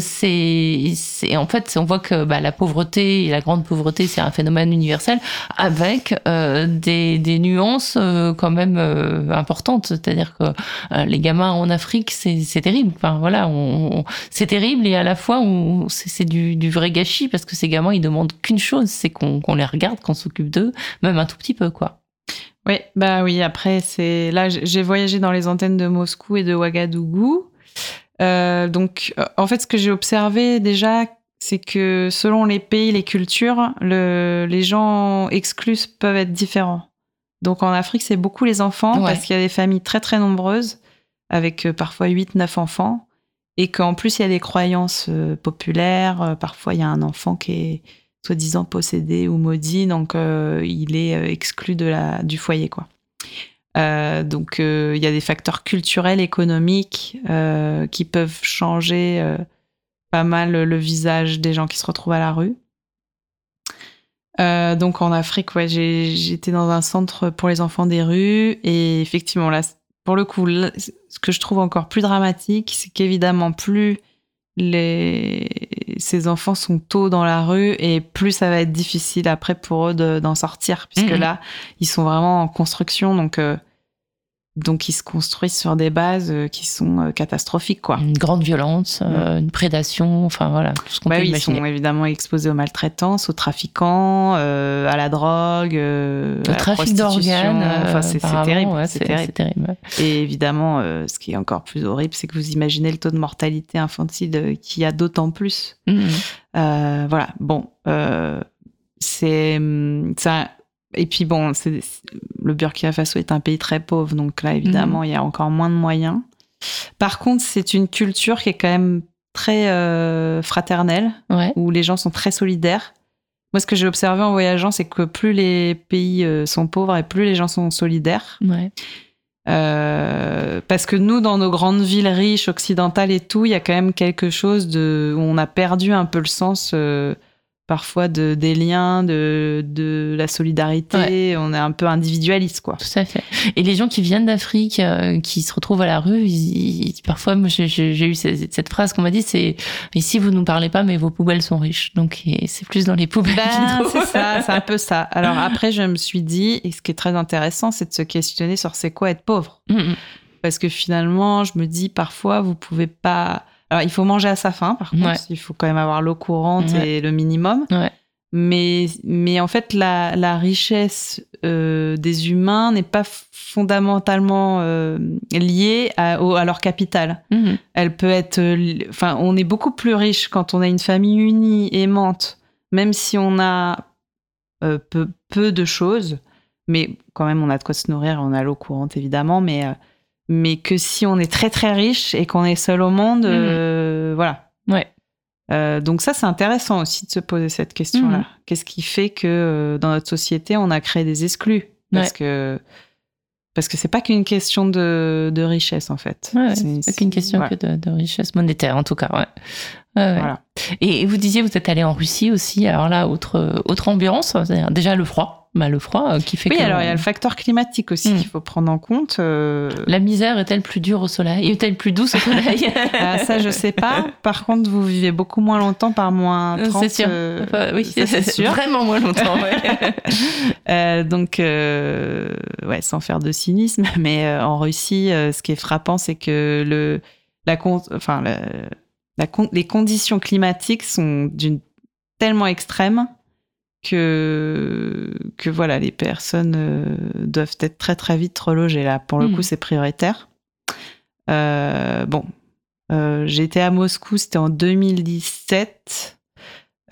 C'est, en fait, on voit que bah, la pauvreté et la grande pauvreté, c'est un phénomène universel avec des nuances euh, quand même euh, importantes. C'est-à-dire que euh, les gamins en Afrique, c'est terrible. Enfin, voilà, c'est terrible et à la fois, c'est du, du vrai gâchis parce que ces gamins, ils demandent qu'une chose, c'est qu'on les regarde, qu'on s'occupe d'eux, même un tout petit peu, quoi. Oui, bah oui, après, c'est là, j'ai voyagé dans les antennes de Moscou et de Ouagadougou. Donc, en fait, ce que j'ai observé déjà, c'est que selon les pays, les cultures, le, les gens exclus peuvent être différents. Donc, en Afrique, c'est beaucoup les enfants, Ouais. parce qu'il y a des familles très, très nombreuses, avec euh, parfois 8-9 enfants, et qu'en plus, il y a des croyances euh, populaires. Euh, parfois, il y a un enfant qui est soi-disant possédé ou maudit, donc euh, il est exclu de la, du foyer. quoi. Euh, donc euh, il y a des facteurs culturels, économiques qui peuvent changer pas mal le visage des gens qui se retrouvent à la rue. Euh, donc en Afrique, ouais, j'étais dans un centre pour les enfants des rues et effectivement là, pour le coup, là, ce que je trouve encore plus dramatique, c'est qu'évidemment plus les... ces enfants sont tôt dans la rue et plus ça va être difficile après pour eux de- d'en sortir, puisque Mhm. là, ils sont vraiment en construction, donc, euh, donc ils se construisent sur des bases euh, qui sont euh, catastrophiques. Quoi. Une grande violence, euh, une prédation, enfin voilà, tout ce qu'on Bah peut oui, ils sont évidemment exposés aux maltraitances, aux trafiquants, euh, à la drogue, euh, à la trafic d'organes, Enfin, c'est terrible. ouais, c'est terrible. Et évidemment, euh, ce qui est encore plus horrible, c'est que vous imaginez le taux de mortalité infantile qu'il y a d'autant plus. Euh, voilà, bon, c'est hum, ça. Et puis bon, c'est le Burkina Faso est un pays très pauvre, donc là évidemment il y a encore moins de moyens. Par contre, c'est une culture qui est quand même très euh, fraternelle, Ouais. où les gens sont très solidaires. Moi, ce que j'ai observé en voyageant, c'est que plus les pays euh, sont pauvres et plus les gens sont solidaires. Ouais. Euh, parce que nous, dans nos grandes villes riches, occidentales et tout, il y a quand même quelque chose de où on a perdu un peu le sens euh, parfois de, des liens, de, de la solidarité. On est un peu individualiste, quoi. Tout à fait. Et les gens qui viennent d'Afrique, euh, qui se retrouvent à la rue, ils, parfois, moi, j'ai eu cette, cette phrase qu'on m'a dit, c'est ici vous nous parlez pas, mais vos poubelles sont riches. Donc c'est plus dans les poubelles. Ben, c'est ça, c'est un peu ça. Alors [laughs] après, je me suis dit, et ce qui est très intéressant, c'est de se questionner sur c'est quoi être pauvre. Mm, mm. Parce que finalement, je me dis parfois, vous pouvez pas alors, il faut manger à sa faim, par contre. Il faut quand même avoir l'eau courante et le minimum. Mais, mais en fait, la, la richesse euh, des humains n'est pas fondamentalement euh, liée à, à, leur capital. Mhm. Elle peut être. Enfin, on est beaucoup plus riche quand on a une famille unie, aimante, même si on a euh, peu, peu de choses. Mais quand même, on a de quoi se nourrir, on a l'eau courante, évidemment. Mais mais que si on est très très riche et qu'on est seul au monde, mhm. euh, voilà. Ouais. Euh, donc ça, c'est intéressant aussi de se poser cette question-là. Mhm. Qu'est-ce qui fait que euh, dans notre société, on a créé des exclus? Parce que parce que c'est pas qu'une question de, de, richesse en fait. Ouais, c'est pas qu'une question que de, de, richesse monétaire en tout cas. Ouais. Voilà. Et, vous disiez vous êtes allé en Russie aussi. Alors là, autre autre ambiance. Déjà le froid le froid euh, qui fait oui, alors il y a le facteur climatique aussi hmm. qu'il faut prendre en compte. Euh. La misère est-elle plus dure au soleil? Est-elle plus douce au soleil? [laughs] Ah, Ça, je sais pas. Par contre, vous vivez beaucoup moins longtemps par moins 30. C'est sûr. oui, c'est [laughs] sûr. Vraiment moins longtemps. [laughs] euh, donc, euh, ouais, sans faire de cynisme, mais en Russie, ce qui est frappant, c'est que le, la, enfin, la, la, les conditions climatiques sont d'une tellement extrême que, que voilà, les personnes euh, doivent être très très vite relogées. Là, pour le hmm. coup, c'est prioritaire. Euh, bon, euh, j'étais à Moscou, c'était en 2017.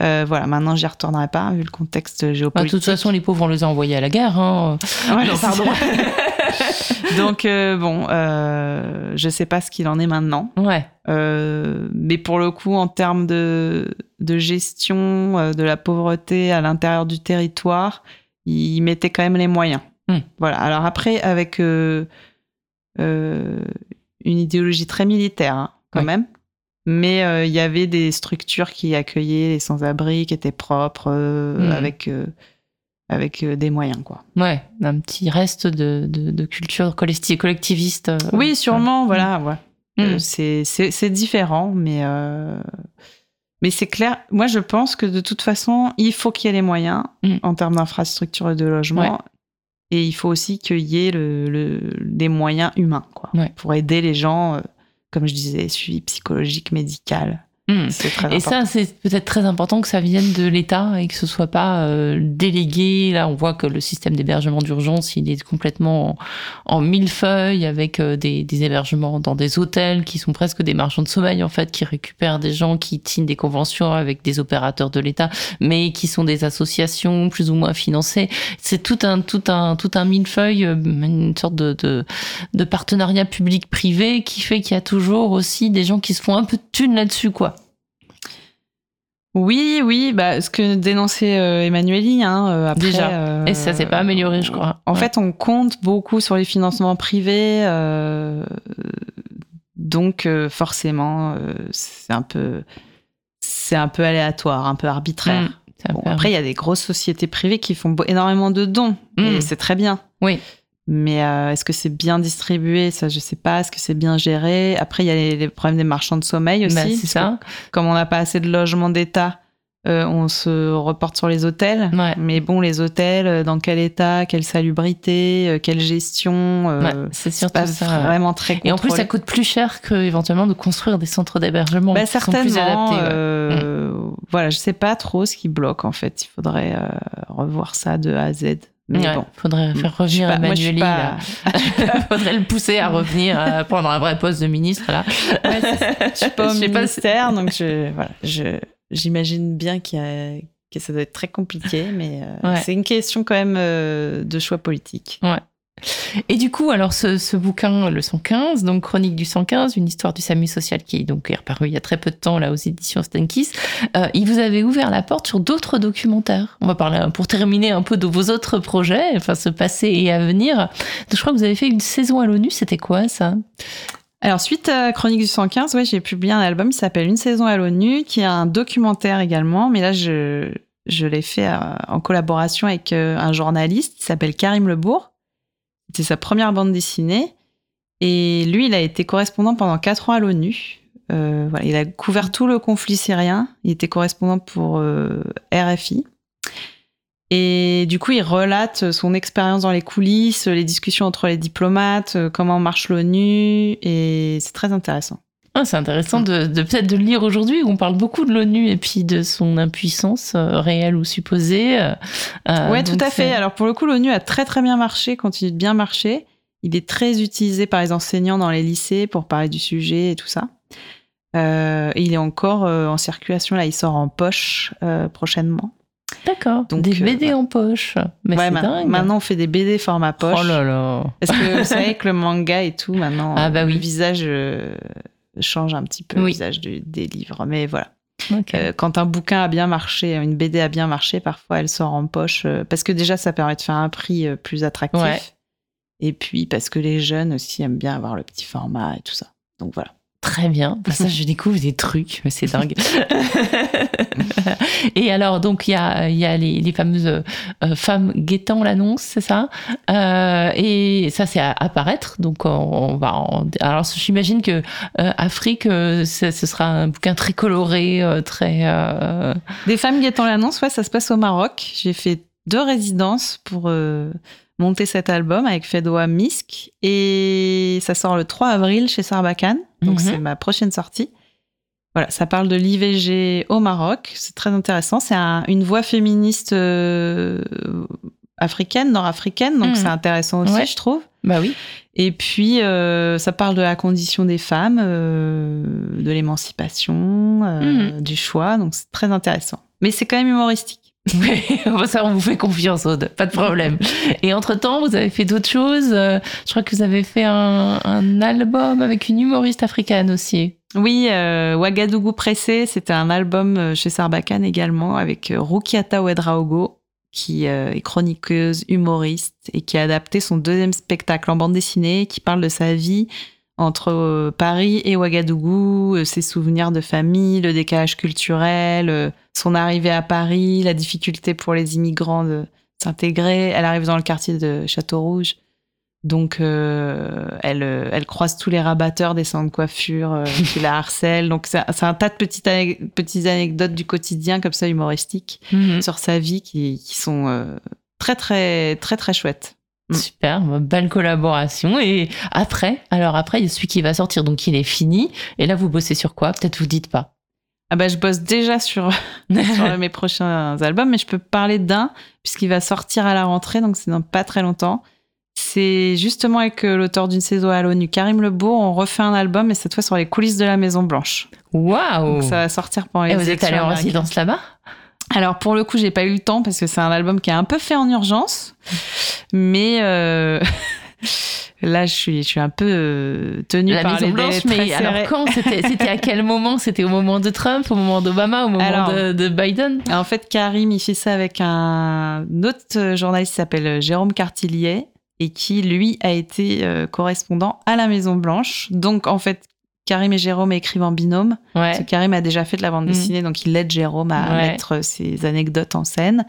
voilà, maintenant j'y retournerai pas vu le contexte géopolitique. Bah, de toute façon, les pauvres on les a envoyés à la guerre. Hein. non, pardon. [laughs] [laughs] Donc euh, bon, euh, je sais pas ce qu'il en est maintenant. Ouais. Euh, mais pour le coup, en termes de, de gestion euh, de la pauvreté à l'intérieur du territoire, il mettait quand même les moyens. Hmm. Voilà. Alors après, avec une idéologie très militaire, hein, quand même. Mais il y avait des structures qui accueillaient les sans-abri, qui étaient propres, hmm. avec avec euh, des moyens, quoi. Ouais, un petit reste de, de, culture collectiviste. Euh, oui, sûrement, voilà, ouais. Mm. Euh, c'est différent, mais, mais c'est clair. Moi, je pense que de toute façon, il faut qu'il y ait les moyens mm. en termes d'infrastructure et de logement. Et il faut aussi qu'il y ait le, le, des moyens humains, quoi, pour aider les gens, comme je disais, suivi psychologique, médical. Hmm. et ça, c'est peut-être très important que ça vienne de l'État et que ce soit pas euh, délégué. Là, on voit que le système d'hébergement d'urgence, il est complètement en, mille millefeuille avec euh, des, des, hébergements dans des hôtels qui sont presque des marchands de sommeil en fait, qui récupèrent des gens qui signent des conventions avec des opérateurs de l'État, mais qui sont des associations plus ou moins financées. C'est tout un tout un tout un millefeuille, euh, une sorte de de, de partenariat public-privé qui fait qu'il y a toujours aussi des gens qui se font un peu de thunes là-dessus, quoi. Oui, oui, bah, ce que dénonçait euh, Emmanueli, hein, euh, après, Déjà. Euh, Et ça s'est pas amélioré, je crois. En fait, on compte beaucoup sur les financements privés, donc forcément, c'est un peu, c'est un peu aléatoire, un peu arbitraire. Mmh, après, il y a des grosses sociétés privées qui font énormément de dons, et mmh. c'est très bien. Oui. Mais euh, est-ce que c'est bien distribué? Ça, je sais pas. Est-ce que c'est bien géré? Après, il y a les, problèmes des marchands de sommeil aussi. Bah, c'est ça. comme on n'a pas assez de logements d'État, euh, on se reporte sur les hôtels. Mais bon, les hôtels, euh, dans quel état, quelle salubrité, quelle gestion C'est surtout ça. Vraiment très Et en plus, ça coûte plus cher qu'éventuellement de construire des centres d'hébergement bah, qui sont plus adaptés. Mm. Voilà, je sais pas trop ce qui bloque en fait. Il faudrait revoir ça de A à Z. Mais bon, faudrait faire revenir Emmanuel. Il [laughs] [laughs] faudrait le pousser à revenir à prendre un vrai poste de ministre là. Ouais, je suis pas [laughs] au ministère, donc je, voilà, je, j'imagine bien qu'il a, que ça doit être très compliqué, mais euh, c'est une question quand même euh, de choix politique. Ouais. Et du coup, alors ce, bouquin, le 115, donc Chronique du 115, une histoire du SAMU social qui est donc est reparu il y a très peu de temps là aux éditions Stenkis, euh, il vous avait ouvert la porte sur d'autres documentaires. On va parler pour terminer un peu de vos autres projets, enfin ce passé et à venir. je crois que vous avez fait une saison à l'ONU, c'était quoi ça? Alors, suite à Chronique du 115, ouais, j'ai publié un album qui s'appelle Une saison à l'ONU, qui est un documentaire également, mais là, je, je l'ai fait euh, en collaboration avec euh, un journaliste qui s'appelle Karim Lebourg. C'était sa première bande dessinée. Et lui, il a été correspondant pendant quatre ans à l'ONU. Euh, voilà, il a couvert tout le conflit syrien. Il était correspondant pour RFI. Et du coup, il relate son expérience dans les coulisses, les discussions entre les diplomates, comment marche l'ONU, et c'est très intéressant. Ah, c'est intéressant de, peut-être de le lire aujourd'hui où on parle beaucoup de l'ONU et puis de son impuissance euh, réelle ou supposée. Euh, euh ouais, tout à fait. Alors pour le coup, l'ONU a très très bien marché, continue de bien marcher. Il est très utilisé par les enseignants dans les lycées pour parler du sujet et tout ça. Euh, et il est encore en circulation là, il sort en poche prochainement. D'accord. Donc des BD en poche. Mais c'est dingue. Maintenant, on fait des BD format poche. Oh là là. Parce que vous [laughs] savez que le manga et tout, maintenant, ah bah oui. le visage change un petit peu le visage des livres. Mais voilà. Euh, quand un bouquin a bien marché, une BD a bien marché, parfois elle sort en poche euh, parce que déjà ça permet de faire un prix euh, plus attractif. Et puis parce que les jeunes aussi aiment bien avoir le petit format et tout ça. Donc voilà. Très bien. Bah, [laughs] ça, je découvre des trucs, mais c'est dingue. [laughs] et alors, donc, il y a, y a les, les fameuses euh, femmes guettant l'annonce, c'est ça? Euh, Et ça, c'est à apparaître. Donc, on, va. Alors, j'imagine que euh, Afrique, ce sera un bouquin très coloré, très. Des femmes guettant l'annonce, ouais, ça se passe au Maroc. J'ai fait deux résidences pour monter cet album avec Fedoa Misk et ça sort le 3 avril chez Sarbacane. Donc mhm. c'est ma prochaine sortie. Voilà, ça parle de l'IVG au Maroc. C'est très intéressant. C'est une voix féministe euh, africaine, nord-africaine. Donc mhm. c'est intéressant aussi, je trouve. Bah oui. Et puis, euh, ça parle de la condition des femmes, euh, de l'émancipation, mhm. du choix. Donc c'est très intéressant. Mais c'est quand même humoristique. [laughs] Ça, on vous fait confiance, Aude, pas de problème. Et entre-temps, vous avez fait d'autres choses. Euh, je crois que vous avez fait un, album avec une humoriste africaine aussi. Oui, euh, Ouagadougou Pressé, c'était un album euh, chez Sarbacane également avec Rukiata Ouedraogo, qui est chroniqueuse, humoriste et qui a adapté son deuxième spectacle en bande dessinée qui parle de sa vie entre euh, Paris et Ouagadougou, euh, ses souvenirs de famille, le décalage culturel, euh, son arrivée à Paris, la difficulté pour les immigrants de s'intégrer. Elle arrive dans le quartier de Château-Rouge. Donc, elle, elle croise tous les rabatteurs des centres de coiffure [laughs] qui la harcèlent. Donc, c'est un tas de petites, petites anecdotes du quotidien, comme ça, humoristiques, mhm. sur sa vie qui, qui sont très, très, très, très chouettes. Mm. Super, belle collaboration. Et après, alors après, il y a celui qui va sortir, donc il est fini. Et là, vous bossez sur quoi? Peut-être vous dites pas. Ah bah, je bosse déjà sur, [laughs] sur mes prochains albums, mais je peux parler d'un, puisqu'il va sortir à la rentrée, donc c'est dans pas très longtemps. C'est justement avec euh, l'auteur d'une saison à l'ONU, Karim Lebourg, on refait un album, et cette fois sur les coulisses de la Maison Blanche. Waouh Ça va sortir pendant les Et vous êtes allé en résidence là-bas? Alors pour le coup, j'ai pas eu le temps parce que c'est un album qui est un peu fait en urgence, mais euh, [laughs] là je suis, je suis un peu euh, tenue par les Blanche, mais alors quand c'était, à quel moment? C'était au moment de Trump, au moment d'Obama, au moment de, Biden? En fait, Karim il fait ça avec un autre journaliste qui s'appelle Jérôme Cartillier et qui lui a été euh, correspondant à la Maison Blanche. Donc en fait, Karim et Jérôme écrivent en binôme. Ouais. Karim a déjà fait de la bande mm. dessinée, donc il aide Jérôme à mettre ses anecdotes en scène.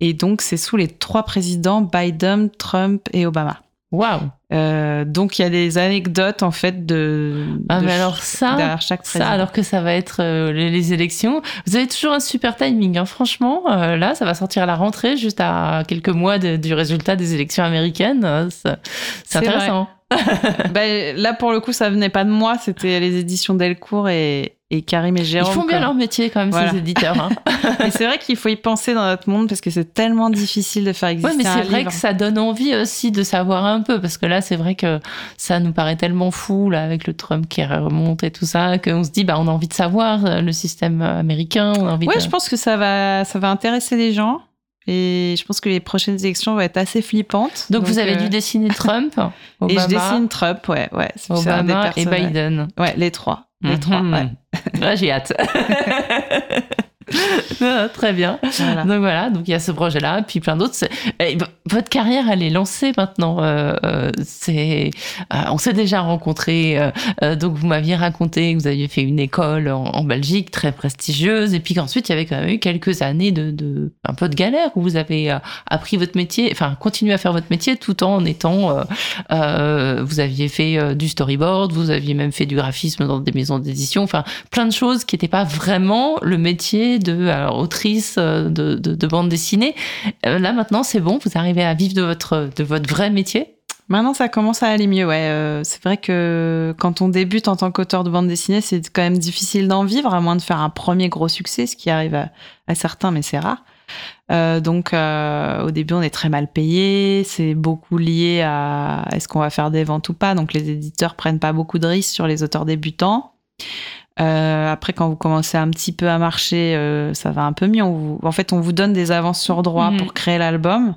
Et donc, c'est sous les trois présidents, Biden, Trump et Obama. Waouh euh, Donc, il y a des anecdotes, en fait, de, ah, mais alors ça, derrière chaque président. Ça, alors que ça va être euh, les, élections. Vous avez toujours un super timing, hein. franchement. Euh, là, ça va sortir à la rentrée, juste à quelques mois du résultat des élections américaines. C'est intéressant. [laughs] ben, là, pour le coup, ça venait pas de moi, c'était les éditions Delcourt et, et Karim et Jérôme. Ils font bien leur métier quand même, ces éditeurs. Hein. [laughs] et c'est vrai qu'il faut y penser dans notre monde parce que c'est tellement difficile de faire exister. Ouais, mais c'est vrai que ça donne envie aussi de savoir un peu parce que là, c'est vrai que ça nous paraît tellement fou là avec le Trump qui remonte et tout ça qu'on se dit bah on a envie de savoir euh, le système américain. On a envie ouais, je pense que ça va ça va intéresser les gens. Et je pense que les prochaines élections vont être assez flippantes. Donc, vous avez dû euh, dessiner [laughs] Trump, Obama, et je dessine Trump, ouais, ouais. Obama et Biden. Ouais, les trois. Les trois, ouais. Là, j'ai hâte. [laughs] [laughs] très bien. Donc voilà, donc il y a ce projet-là, puis plein d'autres. Votre carrière, elle est lancée maintenant. Euh, euh, c'est, euh, on s'est déjà rencontrés. donc vous m'aviez raconté que vous aviez fait une école en, Belgique très prestigieuse, et puis qu'ensuite il y avait quand même eu quelques années de, de un peu de galère où vous avez appris votre métier, enfin continué à faire votre métier tout en étant. vous aviez fait du storyboard, vous aviez même fait du graphisme dans des maisons d'édition, enfin plein de choses qui n'étaient pas vraiment le métier de alors, autrice de, de, de bande dessinée. là maintenant c'est bon, vous arrivez à vivre de votre, de votre vrai métier? Maintenant, ça commence à aller mieux. Ouais, euh, c'est vrai que quand on débute en tant qu'auteur de bande dessinée, c'est quand même difficile d'en vivre, à moins de faire un premier gros succès, ce qui arrive à, certains, mais c'est rare. Euh, donc, euh, au début, on est très mal payé. C'est beaucoup lié à est-ce qu'on va faire des ventes ou pas. Donc, les éditeurs prennent pas beaucoup de risques sur les auteurs débutants. Après, quand vous commencez un petit peu à marcher, ça va un peu mieux. en fait, on vous donne des avances sur droit mhm. pour créer l'album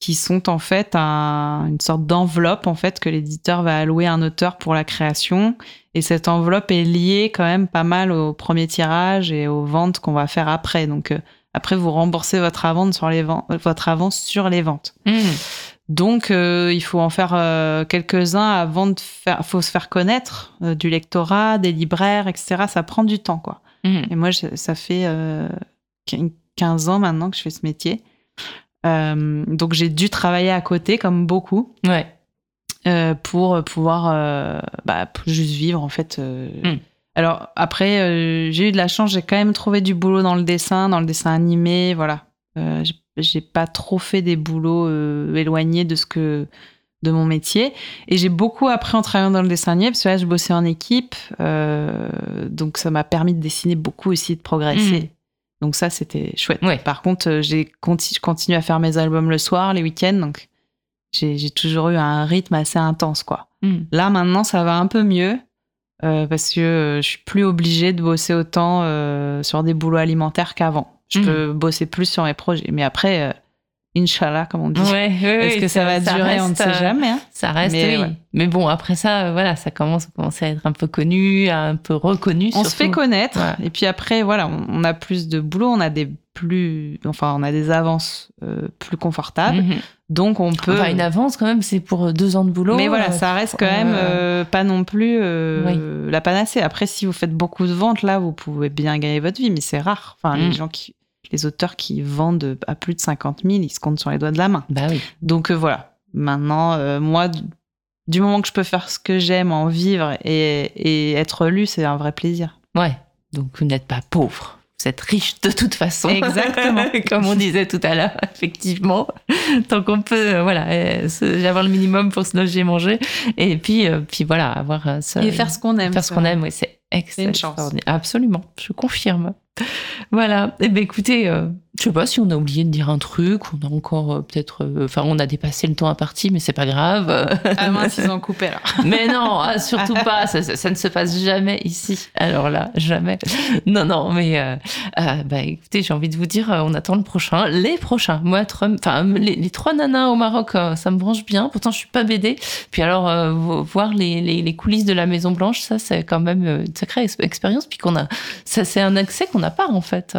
qui sont en fait une sorte d'enveloppe en fait que l'éditeur va allouer à un auteur pour la création et cette enveloppe est liée quand même pas mal au premier tirage et aux ventes qu'on va faire après donc euh, après vous remboursez votre avance sur les ventes votre avance sur les ventes mmh. Donc euh, il faut en faire euh, quelques-uns avant de faire faut se faire connaître du lectorat des libraires etc ça prend du temps quoi mmh. et moi ça fait 15 ans maintenant que je fais ce métier euh, donc j'ai dû travailler à côté, comme beaucoup. Ouais. Euh, pour pouvoir euh, bah, juste vivre en fait. Hmm. Alors après, j'ai eu de la chance, j'ai quand même trouvé du boulot dans le dessin, dans le dessin animé, voilà. j'ai pas trop fait des boulots éloignés de ce que de mon métier et j'ai beaucoup appris en travaillant dans le dessin animé parce que là je bossais en équipe donc ça m'a permis de dessiner beaucoup aussi de progresser hmm. Donc ça, c'était chouette. Par contre, euh, j'ai continué à faire mes albums le soir, les week-ends, donc j'ai toujours eu un rythme assez intense, quoi. Hmm. Là, maintenant, ça va un peu mieux euh, parce que euh, je suis plus obligée de bosser autant sur des boulots alimentaires qu'avant. Je peux bosser plus sur mes projets. Mais après, Inch'Allah, comme on dit. [laughs] Est-ce que ça, va durer On ne sait jamais. Hein. Ça reste, mais, oui. Mais bon, après ça, voilà, ça commence, à être un peu connu, un peu reconnu. On se fait connaître. Et puis après, voilà, on, a plus de boulot, on a des plus, enfin, on a des avances euh, plus confortables. Mhm. Donc on peut. Enfin, une avance quand même, c'est pour deux ans de boulot. Mais voilà, euh, ça reste quand même euh, pas non plus la panacée. Après, si vous faites beaucoup de ventes, là, vous pouvez bien gagner votre vie, mais c'est rare. Enfin, les mm. gens qui les auteurs qui vendent à plus de 50 000, ils se comptent sur les doigts de la main. Bah oui. Donc euh, voilà. Maintenant, euh, moi, du moment que je peux faire ce que j'aime, en vivre et, être lu, c'est un vrai plaisir. Ouais. Donc vous n'êtes pas pauvre. Vous êtes riche de toute façon. Exactement. [laughs] Comme on disait tout à l'heure, effectivement. Tant qu'on peut, euh, voilà, avoir le minimum pour se loger et manger. Et puis, puis voilà, avoir ça. Et faire ce qu'on aime. Faire ce qu'on aime, oui, c'est excellent. Une chance. Absolument, je confirme. Voilà. Eh bien, écoutez, euh, je sais pas si on a oublié de dire un truc, on a encore euh, peut-être, euh, enfin, on a dépassé le temps à partie, mais c'est pas grave. Ah mince, ils ont [laughs] coupé là. mais non, ah, surtout pas. Ça, ne se passe jamais ici. Alors là, jamais. Non, non, mais euh, bah, écoutez, j'ai envie de vous dire, on attend le prochain, les prochains. Moi, enfin, les, trois nanas au Maroc, ça me branche bien. Pourtant, je suis pas BD. Puis alors, voir les, les, coulisses de la Maison Blanche, ça, c'est quand même une sacrée expérience. Puis qu'on a, ça, c'est un accès qu'on n'a pas en fait.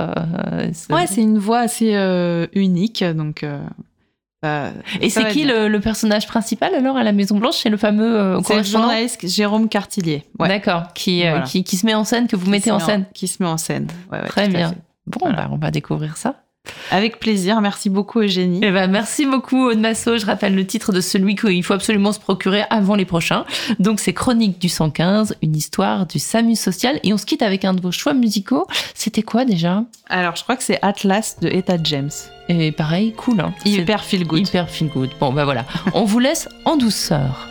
ouais, c'est une voix assez euh, unique. Donc, euh, et c'est qui le, personnage principal alors à la Maison Blanche C'est le fameux euh, C'est le journaliste Jérôme Cartillier. D'accord, qui, qui, qui, se met en scène, que vous mettez en scène. qui se met en scène. Très bien. Bon, bah, on va découvrir ça. Avec plaisir. Merci beaucoup, Eugénie. Eh ben, merci beaucoup, Aude Masso. Je rappelle le titre de celui qu'il faut absolument se procurer avant les prochains. Donc, c'est Chronique du 115, une histoire du SAMU social. Et on se quitte avec un de vos choix musicaux. C'était quoi déjà? Alors, je crois que c'est Atlas de Etta James. Et pareil, cool. Hein hyper feel good. Hyper feel good. Bon, ben voilà. on vous laisse en douceur.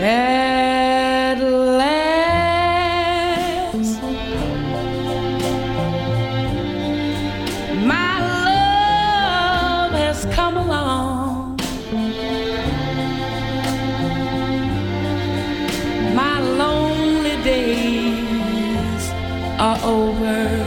at last. My love has come along. My lonely days are over.